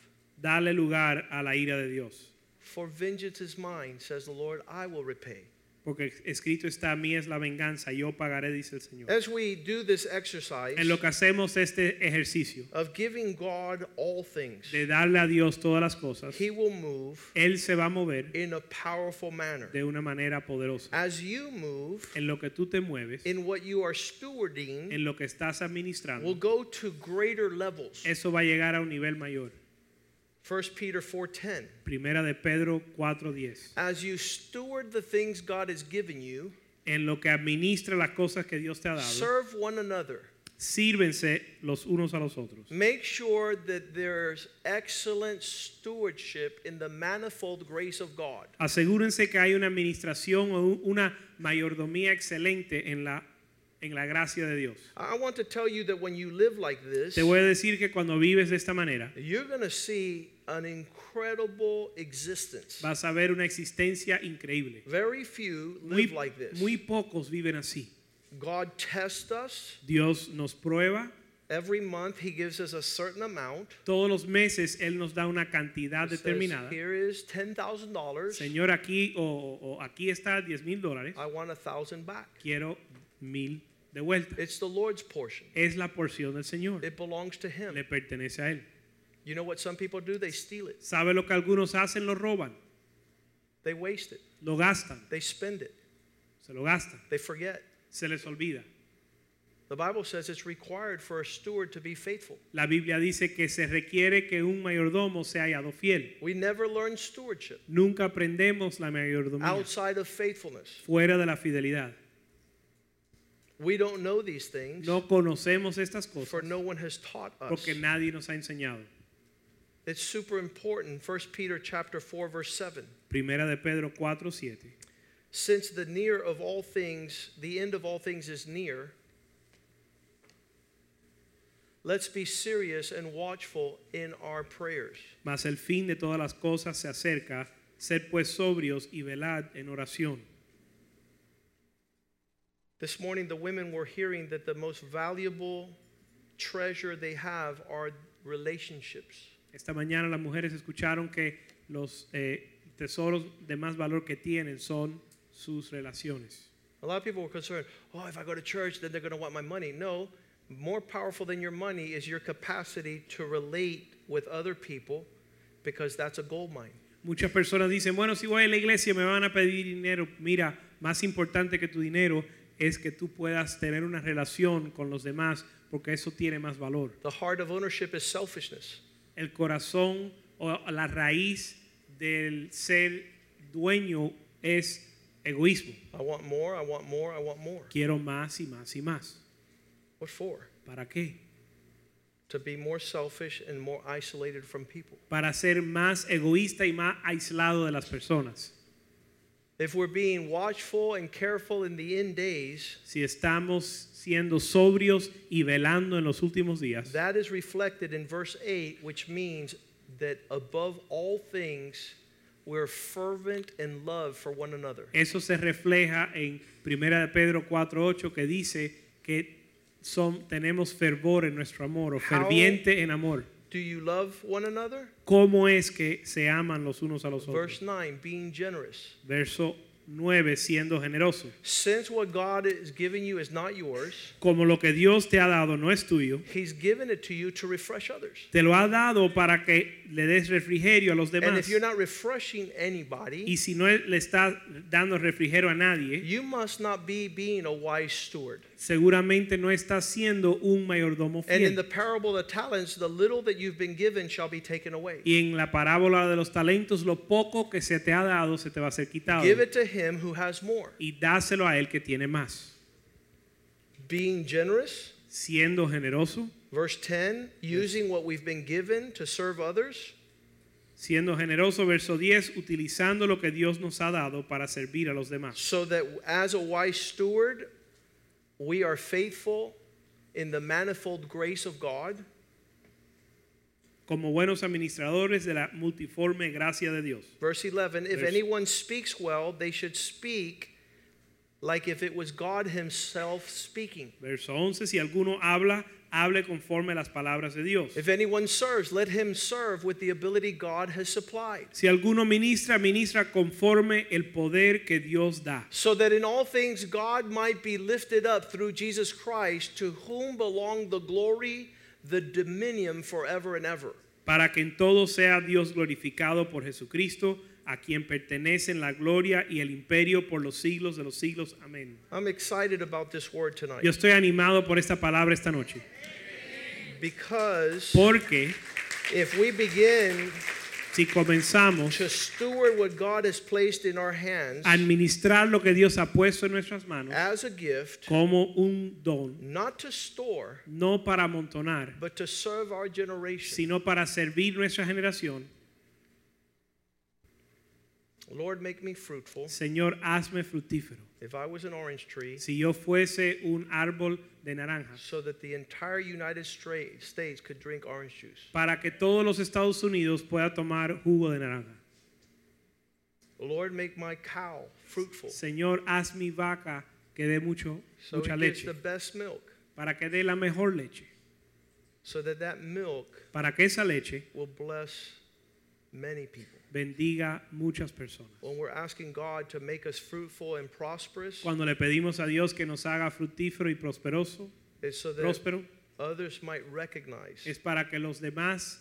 [SPEAKER 2] Dale lugar a la ira de Dios.
[SPEAKER 1] For vengeance is mine, says the Lord. I will repay.
[SPEAKER 2] Porque escrito está, mí es la venganza, yo pagaré, dice el Señor.
[SPEAKER 1] As we do this exercise
[SPEAKER 2] En lo que hacemos este ejercicio
[SPEAKER 1] of giving God all things,
[SPEAKER 2] de darle a Dios todas las cosas,
[SPEAKER 1] He will move
[SPEAKER 2] Él se va a mover
[SPEAKER 1] in a powerful manner.
[SPEAKER 2] de una manera poderosa.
[SPEAKER 1] As you move
[SPEAKER 2] En lo que tú te mueves,
[SPEAKER 1] in what you are stewarding,
[SPEAKER 2] en lo que estás
[SPEAKER 1] will
[SPEAKER 2] administrando,
[SPEAKER 1] go to greater levels.
[SPEAKER 2] eso va a llegar a un nivel mayor.
[SPEAKER 1] 1 Peter 4:10.
[SPEAKER 2] Primera de Pedro 4:10.
[SPEAKER 1] As you steward the things God has given you,
[SPEAKER 2] En lo que administra las cosas que Dios te ha dado,
[SPEAKER 1] serve one another.
[SPEAKER 2] sírvense los unos a los otros.
[SPEAKER 1] Make sure that there's excellent stewardship in the manifold grace of God.
[SPEAKER 2] Asegúrense que hay una administración o una mayordomía excelente en la, en la gracia de Dios.
[SPEAKER 1] I want to tell you that when you live like this,
[SPEAKER 2] Te voy a decir que cuando vives de esta manera,
[SPEAKER 1] you're going to see an incredible existence.
[SPEAKER 2] vas a ver una existencia increíble.
[SPEAKER 1] Very few
[SPEAKER 2] Muy,
[SPEAKER 1] live like this.
[SPEAKER 2] muy pocos viven así.
[SPEAKER 1] God tests us.
[SPEAKER 2] Dios nos prueba.
[SPEAKER 1] Every month, He gives us a certain amount.
[SPEAKER 2] Todos los meses Él nos da una cantidad
[SPEAKER 1] He says,
[SPEAKER 2] determinada.
[SPEAKER 1] Here is $10,000.
[SPEAKER 2] Señor, aquí o, o aquí está 10 mil dólares.
[SPEAKER 1] I want a thousand back.
[SPEAKER 2] Quiero mil de vuelta.
[SPEAKER 1] It's the Lord's portion.
[SPEAKER 2] Es la porción del Señor.
[SPEAKER 1] It belongs to Him.
[SPEAKER 2] Le pertenece a Él.
[SPEAKER 1] You know what some people do? They steal it.
[SPEAKER 2] ¿Sabe lo que algunos hacen? Lo roban.
[SPEAKER 1] They waste it.
[SPEAKER 2] Lo gastan.
[SPEAKER 1] They spend it.
[SPEAKER 2] Se lo gastan.
[SPEAKER 1] They forget.
[SPEAKER 2] Se les olvida.
[SPEAKER 1] The Bible says it's required for a steward to be faithful.
[SPEAKER 2] La Biblia dice que se requiere que un mayordomo sea hallado fiel.
[SPEAKER 1] We never learn stewardship
[SPEAKER 2] Nunca aprendemos la mayordomía
[SPEAKER 1] outside of faithfulness.
[SPEAKER 2] fuera de la fidelidad.
[SPEAKER 1] We don't know these things
[SPEAKER 2] No conocemos estas
[SPEAKER 1] for
[SPEAKER 2] cosas
[SPEAKER 1] no one has taught us.
[SPEAKER 2] porque nadie nos ha enseñado.
[SPEAKER 1] It's super important. 1 Peter chapter 4 verse 7.
[SPEAKER 2] Primera de Pedro 4, 7.
[SPEAKER 1] Since the near of all things, the end of all things is near, let's be serious and watchful in our prayers.
[SPEAKER 2] Mas el fin de todas las cosas se acerca. Sed pues sobrios y velad en oración.
[SPEAKER 1] This morning, the women were hearing that the most valuable treasure they have are relationships.
[SPEAKER 2] Esta mañana las mujeres escucharon que los eh, tesoros de más valor que tienen son sus relaciones.
[SPEAKER 1] A lot of people were concerned, oh, if I go to church, then they're going to want my money. No, more powerful than your money is your capacity to relate with other people because that's a gold mine.
[SPEAKER 2] Muchas personas dicen, bueno, si voy a la iglesia me van a pedir dinero. Mira, más importante que tu dinero es que tú puedas tener una relación con los demás porque eso tiene más valor.
[SPEAKER 1] The heart of ownership is selfishness.
[SPEAKER 2] El corazón o la raíz del ser dueño es egoísmo.
[SPEAKER 1] I want more, I want more, I want more.
[SPEAKER 2] Quiero más y más y más.
[SPEAKER 1] What for?
[SPEAKER 2] ¿Para qué?
[SPEAKER 1] To be more selfish and more isolated from people.
[SPEAKER 2] Para ser más egoísta y más aislado de las personas.
[SPEAKER 1] If we're being watchful and careful in the end days,
[SPEAKER 2] Si estamos siendo sobrios y velando en los últimos días,
[SPEAKER 1] that is reflected in verse 8, which means that above all things, we're fervent in love for one another.
[SPEAKER 2] eso se refleja en 1 de Pedro 4:8 que dice que son, tenemos fervor en nuestro amor o ferviente en amor.
[SPEAKER 1] Do you love one another?
[SPEAKER 2] ¿Cómo es que se aman los unos a los otros?
[SPEAKER 1] Verse 9, being generous.
[SPEAKER 2] Verso 9, siendo generoso.
[SPEAKER 1] Since what God is giving you is not yours,
[SPEAKER 2] Como lo que Dios te ha dado no es tuyo,
[SPEAKER 1] He's given it to you to refresh others.
[SPEAKER 2] te lo ha dado para que le des refrigerio a los
[SPEAKER 1] And
[SPEAKER 2] demás.
[SPEAKER 1] if you're not refreshing anybody,
[SPEAKER 2] Y si no le estás dando refrigerio a nadie,
[SPEAKER 1] you must not be being a wise steward.
[SPEAKER 2] Seguramente no estás siendo un mayordomo
[SPEAKER 1] And in the
[SPEAKER 2] fiel.
[SPEAKER 1] parable of the talents, the little that you've been given shall be taken away.
[SPEAKER 2] Y en la parábola de los talentos, lo poco que se te ha dado se te va a ser quitado.
[SPEAKER 1] Give it to him who has more.
[SPEAKER 2] Y dáselo a él que tiene más.
[SPEAKER 1] Being generous,
[SPEAKER 2] siendo generoso,
[SPEAKER 1] Verse 10 using what we've been given to serve others.
[SPEAKER 2] siendo generoso, verso 10, utilizando lo que Dios nos ha dado para servir a los demás.
[SPEAKER 1] so that as a wise steward, we are faithful in the manifold grace of God,
[SPEAKER 2] Como buenos administradores de la multiforme gracia de Dios.
[SPEAKER 1] Verse 11 If
[SPEAKER 2] Verse-
[SPEAKER 1] anyone speaks well, they should speak like if it was God Himself speaking.
[SPEAKER 2] Verso 11, si alguno habla, hable conforme a las palabras de Dios.
[SPEAKER 1] If anyone serves, let him serve with the ability God has supplied.
[SPEAKER 2] Si alguno ministra, ministra conforme el poder que Dios da.
[SPEAKER 1] So that in all things God might be lifted up through Jesus Christ, to whom belong the glory, the dominion forever and ever.
[SPEAKER 2] Para que en todo sea Dios glorificado por Jesucristo, a quien pertenecen la gloria y el imperio por los siglos de los siglos. Amén.
[SPEAKER 1] I'm excited about this word tonight
[SPEAKER 2] Yo estoy animado por esta palabra esta noche.
[SPEAKER 1] because
[SPEAKER 2] Porque
[SPEAKER 1] if we begin
[SPEAKER 2] si comenzamos
[SPEAKER 1] to steward what God has placed in our hands
[SPEAKER 2] a administrar lo que Dios ha puesto en nuestras manos
[SPEAKER 1] as a gift,
[SPEAKER 2] como un don,
[SPEAKER 1] not to store,
[SPEAKER 2] no para amontonar,
[SPEAKER 1] but to serve our generation.
[SPEAKER 2] sino para servir nuestra generación,
[SPEAKER 1] Lord, make me fruitful.
[SPEAKER 2] Señor, hazme fructífero.
[SPEAKER 1] If I was an orange tree,
[SPEAKER 2] Si yo fuese un árbol de naranja,
[SPEAKER 1] so that the entire United States could drink orange juice.
[SPEAKER 2] para que todos los Estados Unidos puedan tomar jugo de naranja.
[SPEAKER 1] Lord, make my cow fruitful,
[SPEAKER 2] Señor, haz mi vaca que dé mucho,
[SPEAKER 1] so
[SPEAKER 2] mucha leche,
[SPEAKER 1] the best milk,
[SPEAKER 2] para que dé la mejor leche,
[SPEAKER 1] so that that milk
[SPEAKER 2] para que esa leche
[SPEAKER 1] will bless many people.
[SPEAKER 2] Bendiga muchas personas.
[SPEAKER 1] When we're asking God to make us fruitful and prosperous,
[SPEAKER 2] Cuando le pedimos a Dios que nos haga fructífero y prosperoso,
[SPEAKER 1] it's so that
[SPEAKER 2] próspero,
[SPEAKER 1] others might recognize
[SPEAKER 2] es para que los demás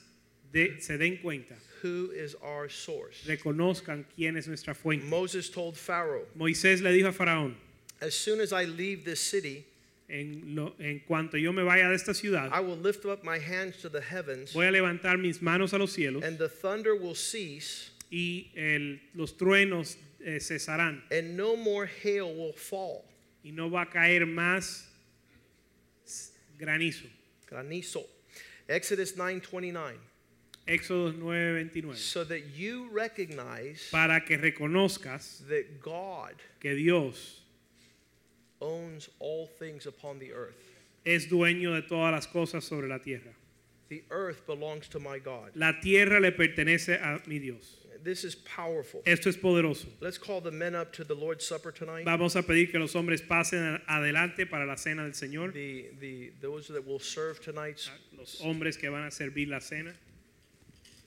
[SPEAKER 2] de- se den cuenta,
[SPEAKER 1] who is our source.
[SPEAKER 2] reconozcan quién es nuestra fuente.
[SPEAKER 1] Moses told Pharaoh,
[SPEAKER 2] Moisés le dijo a Faraón,
[SPEAKER 1] As soon as I leave this city,
[SPEAKER 2] en, lo- en cuanto yo me vaya de esta ciudad,
[SPEAKER 1] I will lift up my hands to the heavens,
[SPEAKER 2] voy a levantar mis manos a los cielos
[SPEAKER 1] and the thunder will cease,
[SPEAKER 2] y el- los truenos eh, cesarán
[SPEAKER 1] and no more hail will fall.
[SPEAKER 2] y no va a caer más granizo.
[SPEAKER 1] Granizo. Exodus 9:29.
[SPEAKER 2] Éxodo 9:29.
[SPEAKER 1] So that you recognize
[SPEAKER 2] Para que reconozcas
[SPEAKER 1] that God
[SPEAKER 2] que Dios
[SPEAKER 1] owns all things upon the earth.
[SPEAKER 2] es dueño de todas las cosas sobre la tierra.
[SPEAKER 1] The earth belongs to my God.
[SPEAKER 2] La tierra le pertenece a mi Dios.
[SPEAKER 1] This is powerful.
[SPEAKER 2] Esto es poderoso.
[SPEAKER 1] Let's call the men up to the Lord's Supper tonight.
[SPEAKER 2] Vamos a pedir que los hombres pasen adelante para la cena del Señor.
[SPEAKER 1] The, the, those that will serve tonight.
[SPEAKER 2] Los hombres que van a servir la cena.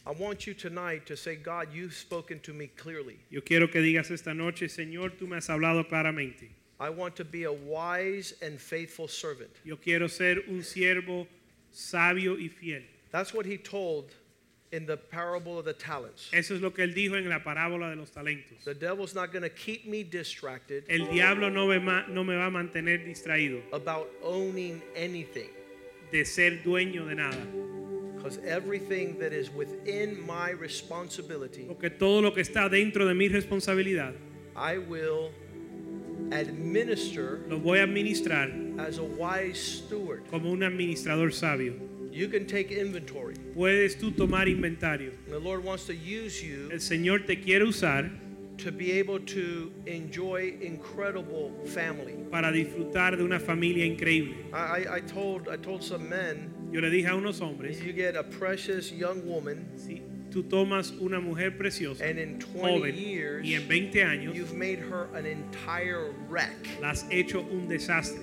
[SPEAKER 1] I want you tonight to say, God, you've spoken to me clearly.
[SPEAKER 2] Yo quiero que digas esta noche, Señor, tú me has hablado claramente.
[SPEAKER 1] I want to be a wise and faithful servant.
[SPEAKER 2] Yo quiero ser un siervo sabio y fiel.
[SPEAKER 1] That's what he told in the parable of the talents.
[SPEAKER 2] Eso es lo que él dijo en la parábola de los talentos.
[SPEAKER 1] The devil's not going to keep me distracted
[SPEAKER 2] El diablo no me, no me va a mantener distraído
[SPEAKER 1] about owning anything
[SPEAKER 2] de ser dueño de nada.
[SPEAKER 1] because everything that is within my responsibility,
[SPEAKER 2] Porque todo lo que está dentro de mi responsabilidad
[SPEAKER 1] I will administer
[SPEAKER 2] lo voy a administrar
[SPEAKER 1] as a wise steward.
[SPEAKER 2] como un administrador sabio.
[SPEAKER 1] You can take inventory.
[SPEAKER 2] Puedes tú tomar inventario.
[SPEAKER 1] The Lord wants to use you
[SPEAKER 2] El Señor te quiere usar
[SPEAKER 1] to be able to enjoy incredible family.
[SPEAKER 2] para disfrutar de una familia increíble.
[SPEAKER 1] I, I, told I told some men,
[SPEAKER 2] Yo le dije a unos hombres,
[SPEAKER 1] you get a precious young woman,
[SPEAKER 2] si tú tomas una mujer preciosa,
[SPEAKER 1] and in 20
[SPEAKER 2] joven,
[SPEAKER 1] years
[SPEAKER 2] y en 20 años
[SPEAKER 1] you've made her an entire wreck.
[SPEAKER 2] la has hecho un desastre.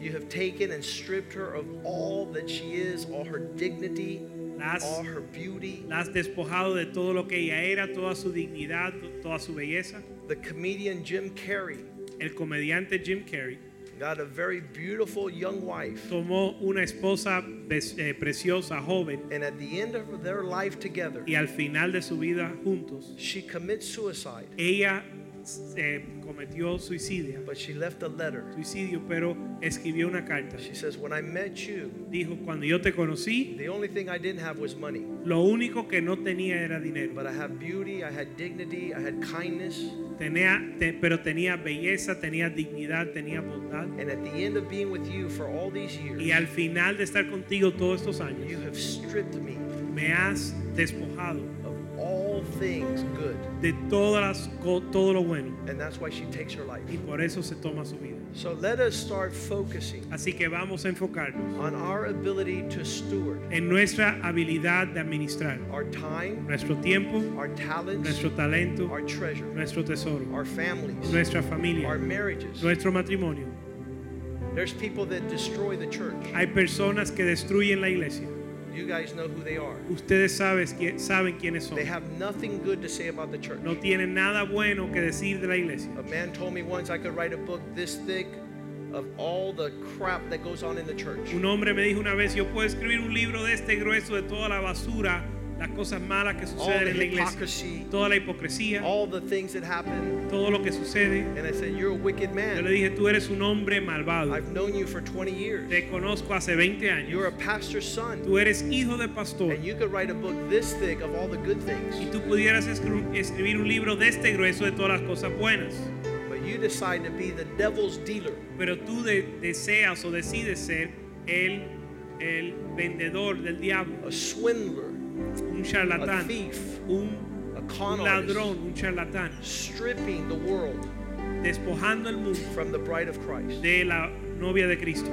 [SPEAKER 1] You have taken and stripped her of all that she is, all her dignity,
[SPEAKER 2] La has,
[SPEAKER 1] all her beauty.
[SPEAKER 2] la has despojado de todo lo que ella era, toda su dignidad, toda su belleza.
[SPEAKER 1] The comedian Jim Carrey
[SPEAKER 2] El comediante Jim Carrey
[SPEAKER 1] got a very beautiful young wife,
[SPEAKER 2] tomó una esposa eh, preciosa, joven,
[SPEAKER 1] and at the end of their life together,
[SPEAKER 2] y al final de su vida juntos,
[SPEAKER 1] she commits suicide.
[SPEAKER 2] ella eh, cometió suicidio,
[SPEAKER 1] but she left a letter.
[SPEAKER 2] suicidio, pero escribió una carta.
[SPEAKER 1] She says, When I met you,
[SPEAKER 2] Dijo, cuando yo te conocí,
[SPEAKER 1] the only thing I didn't have was money,
[SPEAKER 2] lo único que no tenía era dinero.
[SPEAKER 1] but I had beauty, I had dignity, I had kindness.
[SPEAKER 2] Tenía, te- pero tenía belleza, tenía dignidad, tenía bondad.
[SPEAKER 1] And at the end of being with you for all these years,
[SPEAKER 2] Y al final de estar contigo todos estos
[SPEAKER 1] you
[SPEAKER 2] años,
[SPEAKER 1] have stripped me
[SPEAKER 2] me has despojado
[SPEAKER 1] things good.
[SPEAKER 2] de todas las, todo lo bueno.
[SPEAKER 1] And that's why she takes her life.
[SPEAKER 2] Y por eso se toma su vida.
[SPEAKER 1] So let us start focusing
[SPEAKER 2] Así que vamos a enfocarnos
[SPEAKER 1] on our ability to steward
[SPEAKER 2] en nuestra habilidad de administrar
[SPEAKER 1] our time,
[SPEAKER 2] nuestro tiempo,
[SPEAKER 1] our talents,
[SPEAKER 2] nuestro talento,
[SPEAKER 1] our treasure,
[SPEAKER 2] nuestro tesoro,
[SPEAKER 1] our families,
[SPEAKER 2] nuestra
[SPEAKER 1] our
[SPEAKER 2] familia,
[SPEAKER 1] marriages.
[SPEAKER 2] nuestro matrimonio.
[SPEAKER 1] There's people that destroy the church.
[SPEAKER 2] Hay personas que destruyen la iglesia.
[SPEAKER 1] You guys know who they are.
[SPEAKER 2] Ustedes sabes saben quiénes son.
[SPEAKER 1] They have nothing good to say about the church.
[SPEAKER 2] No tienen nada bueno que decir de la iglesia.
[SPEAKER 1] A man told me once I could write a book this thick of all the crap that goes on in the church.
[SPEAKER 2] Un hombre me dijo una vez, yo puedo escribir un libro de este grueso de toda la basura, las cosas malas que suceden en la iglesia, toda la hipocresía,
[SPEAKER 1] all the things that happen.
[SPEAKER 2] todo lo que sucede.
[SPEAKER 1] And I said, You're a wicked
[SPEAKER 2] Yo le
[SPEAKER 1] man.
[SPEAKER 2] dije, tú eres un hombre malvado.
[SPEAKER 1] I've known you for 20 years.
[SPEAKER 2] Te conozco hace 20
[SPEAKER 1] You're a
[SPEAKER 2] años.
[SPEAKER 1] pastor's son.
[SPEAKER 2] Tú eres hijo de pastor.
[SPEAKER 1] And you could write a book this thick of all the good
[SPEAKER 2] Y
[SPEAKER 1] things.
[SPEAKER 2] tú pudieras escri- escribir un libro de este grueso de todas las cosas buenas.
[SPEAKER 1] But you decide to be the devil's dealer.
[SPEAKER 2] Pero tú de- deseas o decides ser el, el vendedor del diablo,
[SPEAKER 1] a swindler,
[SPEAKER 2] un
[SPEAKER 1] a
[SPEAKER 2] charlatán,
[SPEAKER 1] thief,
[SPEAKER 2] un,
[SPEAKER 1] a
[SPEAKER 2] un
[SPEAKER 1] con
[SPEAKER 2] ladrón, un charlatán,
[SPEAKER 1] stripping the world
[SPEAKER 2] despojando el mundo
[SPEAKER 1] from the bride of Christ.
[SPEAKER 2] de la novia de Cristo.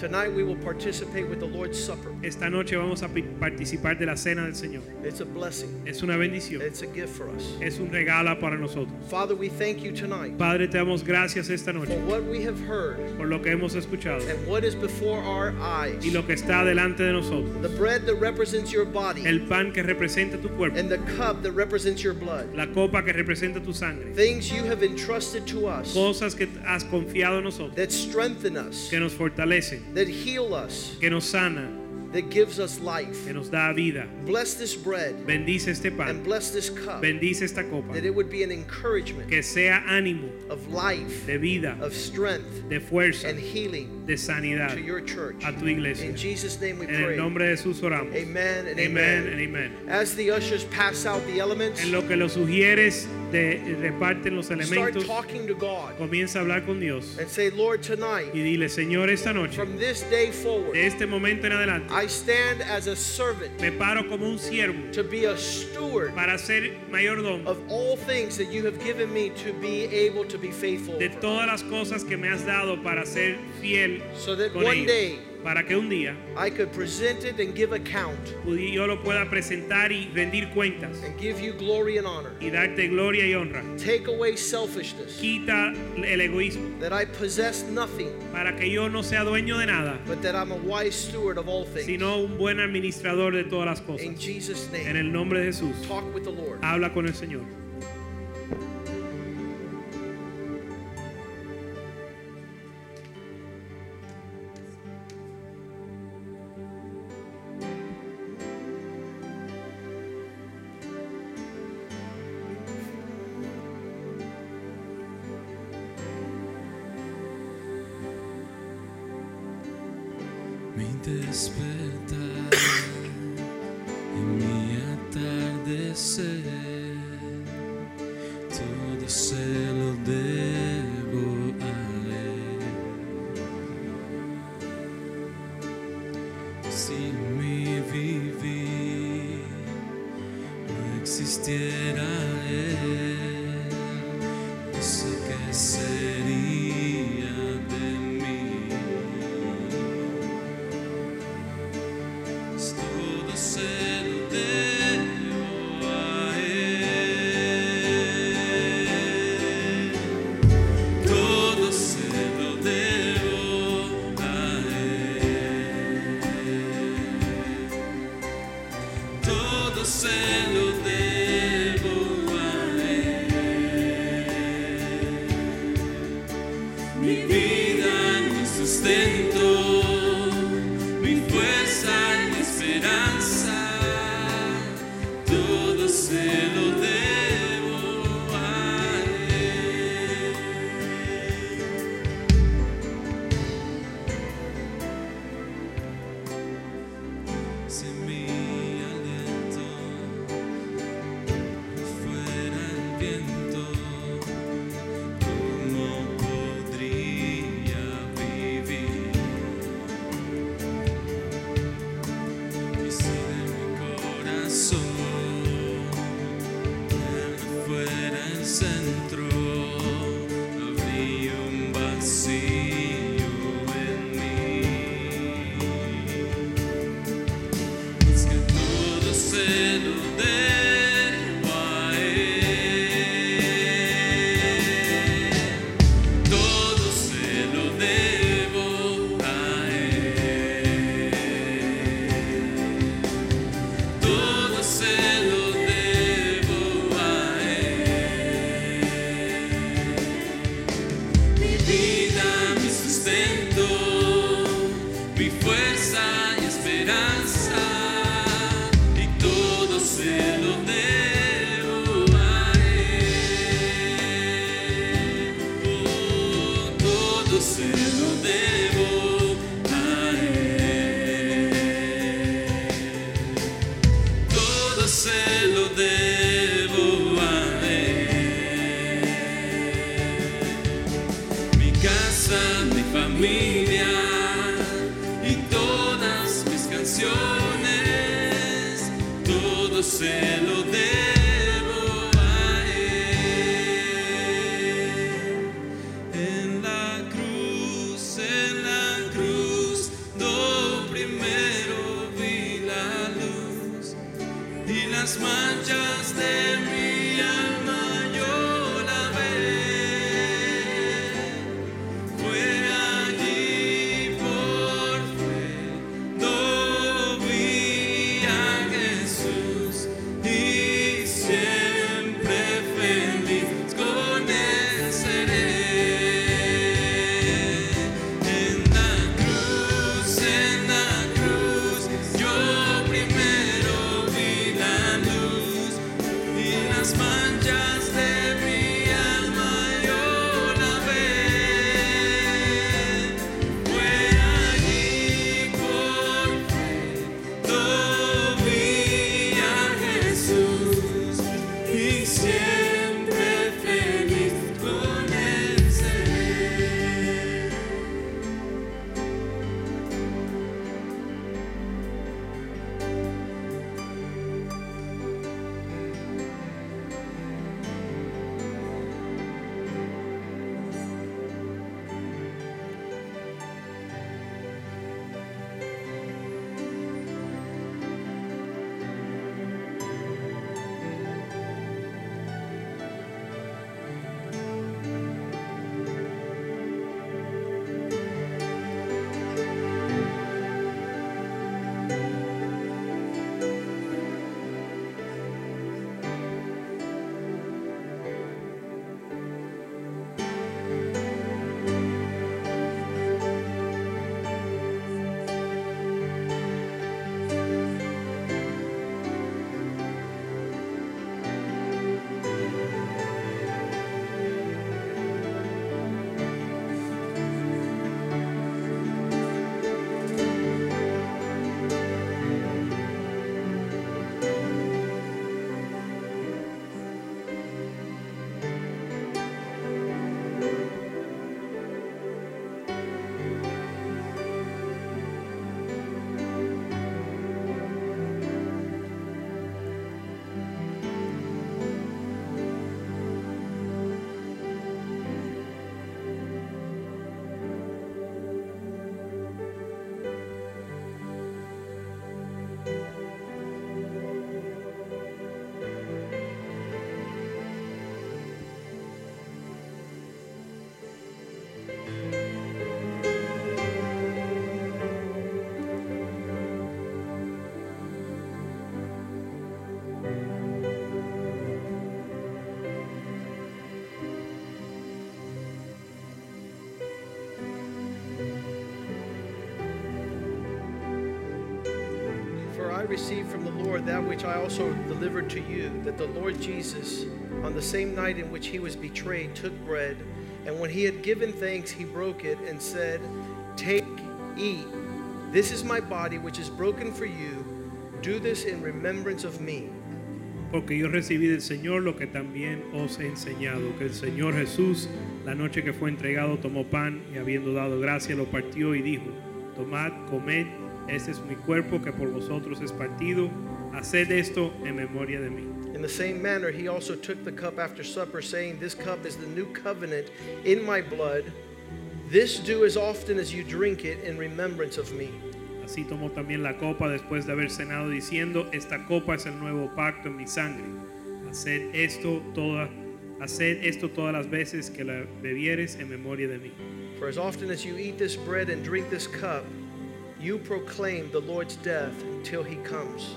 [SPEAKER 1] Tonight we will participate with the Lord's Supper.
[SPEAKER 2] Esta noche vamos a participar de la cena del Señor.
[SPEAKER 1] It's a blessing.
[SPEAKER 2] Es una bendición,
[SPEAKER 1] It's a gift for us.
[SPEAKER 2] es un regalo para nosotros.
[SPEAKER 1] Father, we thank you tonight
[SPEAKER 2] Padre, te damos gracias esta
[SPEAKER 1] for what we have heard
[SPEAKER 2] por lo que hemos escuchado
[SPEAKER 1] and what is before our eyes.
[SPEAKER 2] y lo que está delante de nosotros.
[SPEAKER 1] The bread that represents your body
[SPEAKER 2] El pan que representa tu cuerpo,
[SPEAKER 1] and the cup that represents your blood.
[SPEAKER 2] la copa que representa tu sangre,
[SPEAKER 1] Things you have entrusted to us
[SPEAKER 2] cosas que has confiado en nosotros,
[SPEAKER 1] that strengthen us,
[SPEAKER 2] que nos fortalecen,
[SPEAKER 1] that heal us,
[SPEAKER 2] que nos sana,
[SPEAKER 1] that gives us life.
[SPEAKER 2] que nos da vida.
[SPEAKER 1] Bless this bread
[SPEAKER 2] Bendice este pan.
[SPEAKER 1] and bless this cup.
[SPEAKER 2] bendice esta copa,
[SPEAKER 1] That it would be an encouragement
[SPEAKER 2] que sea ánimo
[SPEAKER 1] of life,
[SPEAKER 2] de vida,
[SPEAKER 1] of strength,
[SPEAKER 2] de fuerza,
[SPEAKER 1] and healing
[SPEAKER 2] de sanidad
[SPEAKER 1] to your church.
[SPEAKER 2] a tu iglesia.
[SPEAKER 1] In Jesus' name we
[SPEAKER 2] En el nombre de Jesús oramos.
[SPEAKER 1] Amen and
[SPEAKER 2] Amén
[SPEAKER 1] amen.
[SPEAKER 2] and amen.
[SPEAKER 1] As the ushers pass out the elements,
[SPEAKER 2] En lo que los sugieres de, reparten los
[SPEAKER 1] start
[SPEAKER 2] elementos,
[SPEAKER 1] talking to God.
[SPEAKER 2] comienza a hablar con Dios
[SPEAKER 1] and say, Lord, tonight,
[SPEAKER 2] y dile, Señor, esta noche,
[SPEAKER 1] from this day
[SPEAKER 2] de
[SPEAKER 1] forward,
[SPEAKER 2] este momento en adelante,
[SPEAKER 1] I stand as a servant
[SPEAKER 2] me paro como un siervo
[SPEAKER 1] to be a steward
[SPEAKER 2] para ser mayordomo
[SPEAKER 1] of all things that you have given me to be able to be faithful
[SPEAKER 2] de todas las cosas que me has dado para ser fiel
[SPEAKER 1] so that
[SPEAKER 2] con
[SPEAKER 1] one
[SPEAKER 2] ellos,
[SPEAKER 1] day
[SPEAKER 2] para que un día
[SPEAKER 1] I could present it and give account
[SPEAKER 2] yo lo pueda presentar y rendir cuentas
[SPEAKER 1] and give you glory and honor.
[SPEAKER 2] y darte gloria y honra.
[SPEAKER 1] Take away selfishness,
[SPEAKER 2] Quita el egoísmo
[SPEAKER 1] that I possess nothing,
[SPEAKER 2] para que yo no sea dueño de nada,
[SPEAKER 1] but that I'm a wise steward of all things.
[SPEAKER 2] sino un buen administrador de todas las
[SPEAKER 1] In
[SPEAKER 2] cosas.
[SPEAKER 1] Jesus'
[SPEAKER 2] En
[SPEAKER 1] name,
[SPEAKER 2] el nombre de Jesús,
[SPEAKER 1] talk with the Lord.
[SPEAKER 2] habla con el Señor.
[SPEAKER 3] Todo
[SPEAKER 1] received from the Lord that which I also delivered to you, that the Lord Jesus, on the same night in which he was betrayed, took bread, and when he had given thanks, he broke it and said, Take, eat. This is my body, which is broken for you. Do this in remembrance of me.
[SPEAKER 2] Porque yo recibí del Señor lo que también os he enseñado, que el Señor Jesús, la noche que fue entregado, tomó pan y habiendo dado gracia, lo partió y dijo, tomad, comed, este es mi cuerpo que por vosotros es partido, haced esto en memoria de mí.
[SPEAKER 1] In the same manner, he also took the cup after supper, saying, This cup is the new covenant in my blood. This do as often as you drink it in remembrance of me.
[SPEAKER 2] Así tomó también la copa después de haber cenado, diciendo, esta copa es el nuevo pacto en mi sangre. Haced esto, toda, haced esto todas las veces que la bebieres en memoria de mí.
[SPEAKER 1] For as often as you eat this bread and drink this cup, you proclaim the Lord's death till he comes.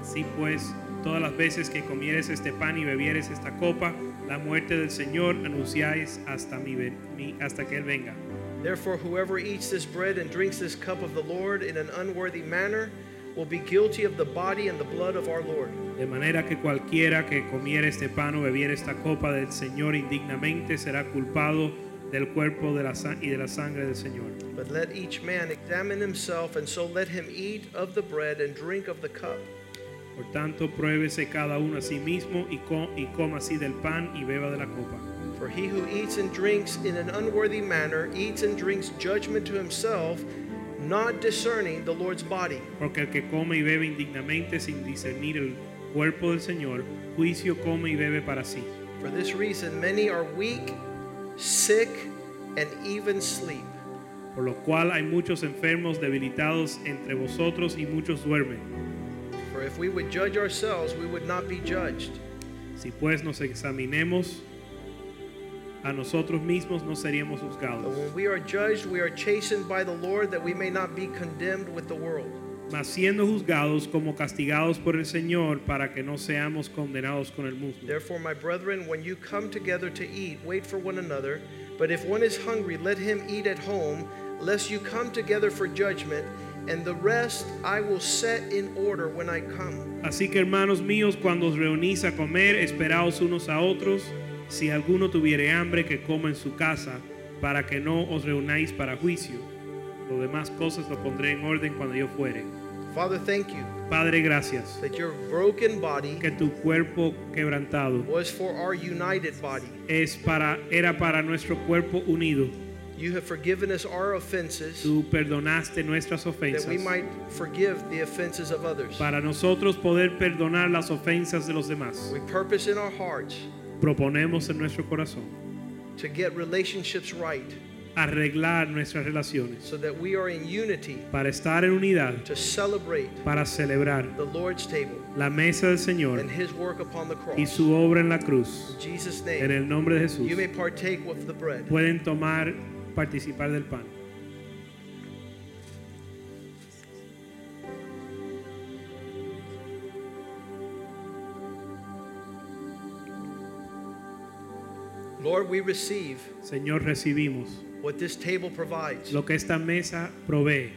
[SPEAKER 2] Así pues, todas las veces que comieres este pan y bebieres esta copa, la muerte del Señor anunciáis hasta, mi, mi- hasta que Él venga.
[SPEAKER 1] Therefore, whoever eats this bread and drinks this cup of the Lord in an unworthy manner will be guilty of the body and the blood of our Lord.
[SPEAKER 2] De manera que cualquiera que comiera este pan o bebiera esta copa del Señor indignamente será culpado del cuerpo de la y de la sangre del Señor.
[SPEAKER 1] But let each man examine himself, and so let him eat of the bread and drink of the cup.
[SPEAKER 2] Por tanto, pruébese cada uno a sí mismo y, co- y coma así del pan y beba de la copa.
[SPEAKER 1] For he who eats and drinks in an unworthy manner eats and drinks judgment to himself, not discerning the Lord's body.
[SPEAKER 2] Porque el que come y bebe indignamente sin discernir el cuerpo del Señor, juicio come y bebe para sí.
[SPEAKER 1] For this reason, many are weak, sick, and even sleep.
[SPEAKER 2] Por lo cual hay muchos enfermos debilitados entre vosotros y muchos duermen.
[SPEAKER 1] For if we would judge ourselves, we would not be judged.
[SPEAKER 2] Si pues nos examinemos a nosotros mismos, no seríamos
[SPEAKER 1] But
[SPEAKER 2] juzgados.
[SPEAKER 1] when we are judged, we are chastened by the Lord that we may not be condemned with the world.
[SPEAKER 2] Mas siendo juzgados como castigados por el Señor para que no seamos condenados con el mundo.
[SPEAKER 1] Therefore, my brethren, when you come together to eat, wait for one another. But if one is hungry, let him eat at home, lest you come together for judgment. And the rest I will set in order when I come.
[SPEAKER 2] Así que hermanos míos, cuando os reunís a comer, esperaos unos a otros. Si alguno tuviere hambre, que coma en su casa, para que no os reunáis para juicio. Lo demás cosas lo pondré en orden cuando yo fuere.
[SPEAKER 1] Father, thank you
[SPEAKER 2] Padre, gracias.
[SPEAKER 1] that your broken body
[SPEAKER 2] Que tu cuerpo quebrantado
[SPEAKER 1] was for our united body.
[SPEAKER 2] es para, era para nuestro cuerpo unido.
[SPEAKER 1] You have forgiven us our offenses
[SPEAKER 2] Tú perdonaste nuestras
[SPEAKER 1] that we might forgive the offenses of others.
[SPEAKER 2] Para nosotros poder perdonar las ofensas de los demás.
[SPEAKER 1] We purpose in our hearts
[SPEAKER 2] Proponemos en nuestro corazón
[SPEAKER 1] to get relationships right
[SPEAKER 2] arreglar nuestras relaciones
[SPEAKER 1] so that we are in unity
[SPEAKER 2] para estar en unidad,
[SPEAKER 1] to celebrate
[SPEAKER 2] para celebrar
[SPEAKER 1] the Lord's table
[SPEAKER 2] la mesa del Señor
[SPEAKER 1] and his work upon the
[SPEAKER 2] y
[SPEAKER 1] cross.
[SPEAKER 2] su obra en la cruz.
[SPEAKER 1] In Jesus'
[SPEAKER 2] En
[SPEAKER 1] name,
[SPEAKER 2] el nombre de Jesús
[SPEAKER 1] you may partake of the bread.
[SPEAKER 2] pueden tomar, participar del pan.
[SPEAKER 1] Lord, we receive
[SPEAKER 2] Señor, recibimos
[SPEAKER 1] what this table provides.
[SPEAKER 2] lo que esta mesa provee.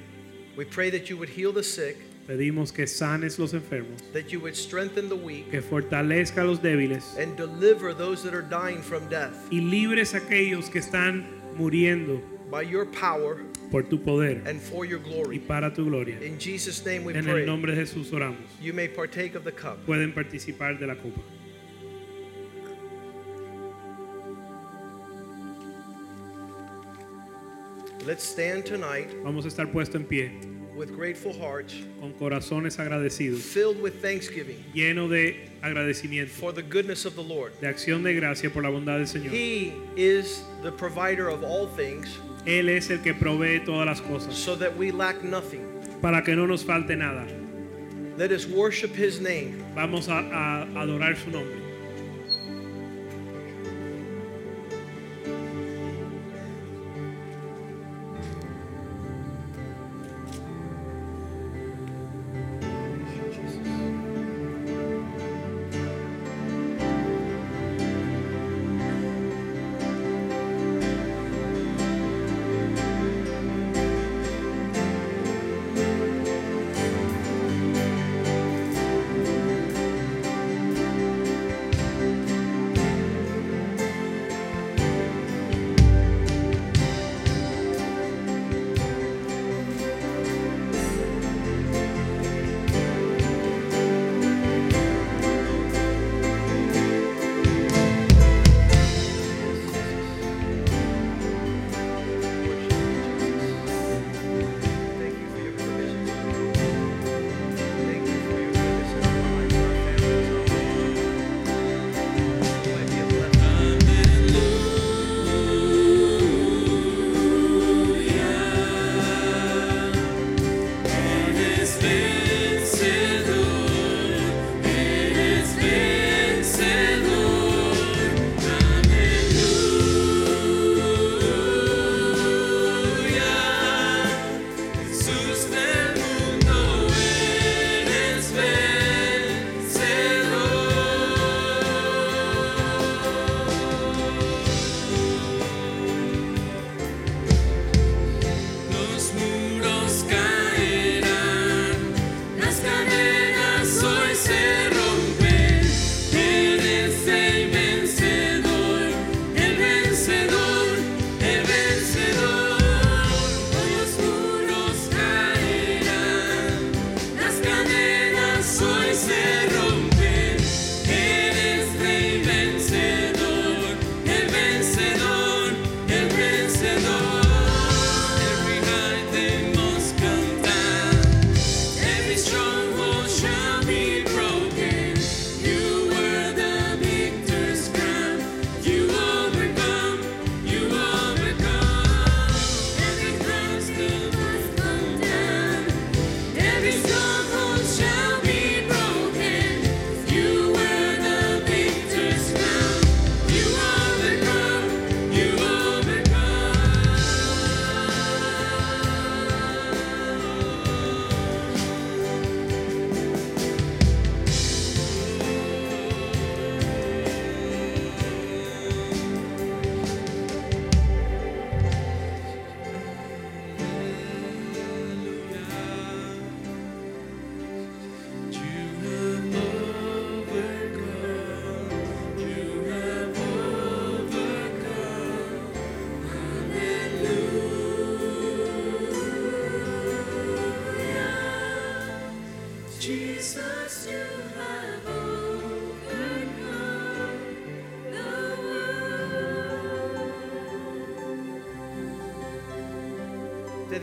[SPEAKER 1] We pray that you would heal the sick,
[SPEAKER 2] Pedimos que sanes los enfermos,
[SPEAKER 1] that you would strengthen the weak,
[SPEAKER 2] que fortalezca a los débiles
[SPEAKER 1] and deliver those that are dying from death
[SPEAKER 2] y libres aquellos que están muriendo
[SPEAKER 1] by your power
[SPEAKER 2] por tu poder
[SPEAKER 1] and for your
[SPEAKER 2] y
[SPEAKER 1] glory.
[SPEAKER 2] para tu gloria.
[SPEAKER 1] In Jesus' name we
[SPEAKER 2] En el
[SPEAKER 1] pray.
[SPEAKER 2] nombre de Jesús oramos.
[SPEAKER 1] You may partake of the cup.
[SPEAKER 2] Pueden participar de la copa.
[SPEAKER 1] Let's stand tonight
[SPEAKER 2] Vamos a estar puesto en pie
[SPEAKER 1] with grateful hearts,
[SPEAKER 2] con corazones agradecidos,
[SPEAKER 1] filled with thanksgiving
[SPEAKER 2] lleno de agradecimiento,
[SPEAKER 1] for the goodness of the Lord.
[SPEAKER 2] de acción de gracia por la bondad del Señor.
[SPEAKER 1] He is the provider of all things
[SPEAKER 2] Él es el que provee todas las cosas
[SPEAKER 1] so that we lack nothing.
[SPEAKER 2] para que no nos falte nada.
[SPEAKER 1] Let us worship his name.
[SPEAKER 2] Vamos a, a adorar su nombre.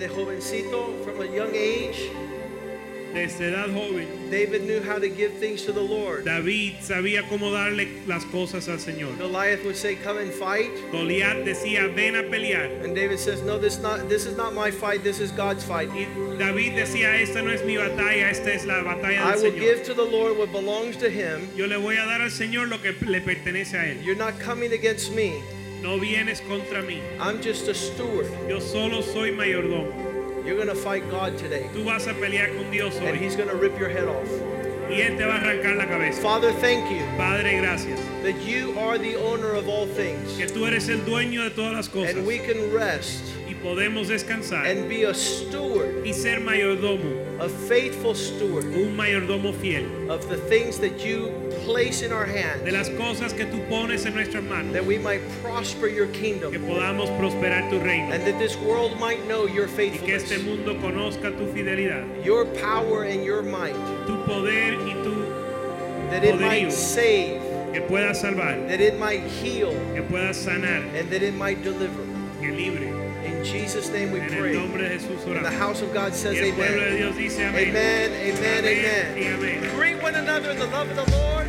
[SPEAKER 1] Desde jovencito, from a young age,
[SPEAKER 2] Desde edad joven,
[SPEAKER 1] David knew how to give things to the Lord.
[SPEAKER 2] David sabía cómo darle las cosas al Señor.
[SPEAKER 1] Goliath would say, "Come and fight,"
[SPEAKER 2] Goliat decía, ven a pelear.
[SPEAKER 1] and David says, "No, this not this is not my fight. This is God's fight.
[SPEAKER 2] Y David decía, esta no es mi batalla, esta es la batalla del Señor."
[SPEAKER 1] I will
[SPEAKER 2] Señor.
[SPEAKER 1] give to the Lord what belongs to Him.
[SPEAKER 2] Yo le voy a dar al Señor lo que le pertenece a Él.
[SPEAKER 1] You're not coming against me.
[SPEAKER 2] No vienes contra mí.
[SPEAKER 1] I'm just a steward.
[SPEAKER 2] Yo solo soy mayordomo.
[SPEAKER 1] You're gonna fight God today,
[SPEAKER 2] Tú vas a pelear con Dios
[SPEAKER 1] and
[SPEAKER 2] hoy
[SPEAKER 1] He's gonna rip your head off."
[SPEAKER 2] y Él te va a arrancar la cabeza.
[SPEAKER 1] Father, thank you
[SPEAKER 2] Padre, gracias.
[SPEAKER 1] that you are the owner of all things,
[SPEAKER 2] Que tú eres el dueño de todas las cosas
[SPEAKER 1] and we can rest
[SPEAKER 2] y podemos descansar
[SPEAKER 1] and be a steward,
[SPEAKER 2] y ser mayordomo,
[SPEAKER 1] a faithful steward
[SPEAKER 2] un mayordomo fiel.
[SPEAKER 1] of the things that you place in our
[SPEAKER 2] de
[SPEAKER 1] hands,
[SPEAKER 2] las cosas que tú pones en nuestras manos,
[SPEAKER 1] that we might prosper your
[SPEAKER 2] que
[SPEAKER 1] kingdom,
[SPEAKER 2] podamos prosperar tu reino.
[SPEAKER 1] And that this world might know your
[SPEAKER 2] y que este
[SPEAKER 1] faithfulness,
[SPEAKER 2] mundo conozca tu fidelidad,
[SPEAKER 1] your power and your might,
[SPEAKER 2] tu poder y tu
[SPEAKER 1] that it might save,
[SPEAKER 2] que puedas salvar,
[SPEAKER 1] that it might heal,
[SPEAKER 2] que puedas sanar,
[SPEAKER 1] and that it might deliver.
[SPEAKER 2] que libre.
[SPEAKER 1] In Jesus' name we pray. And the house of God says
[SPEAKER 2] Y el pueblo de
[SPEAKER 1] amen. Amen, amen, amen. Greet one another in the love of the Lord.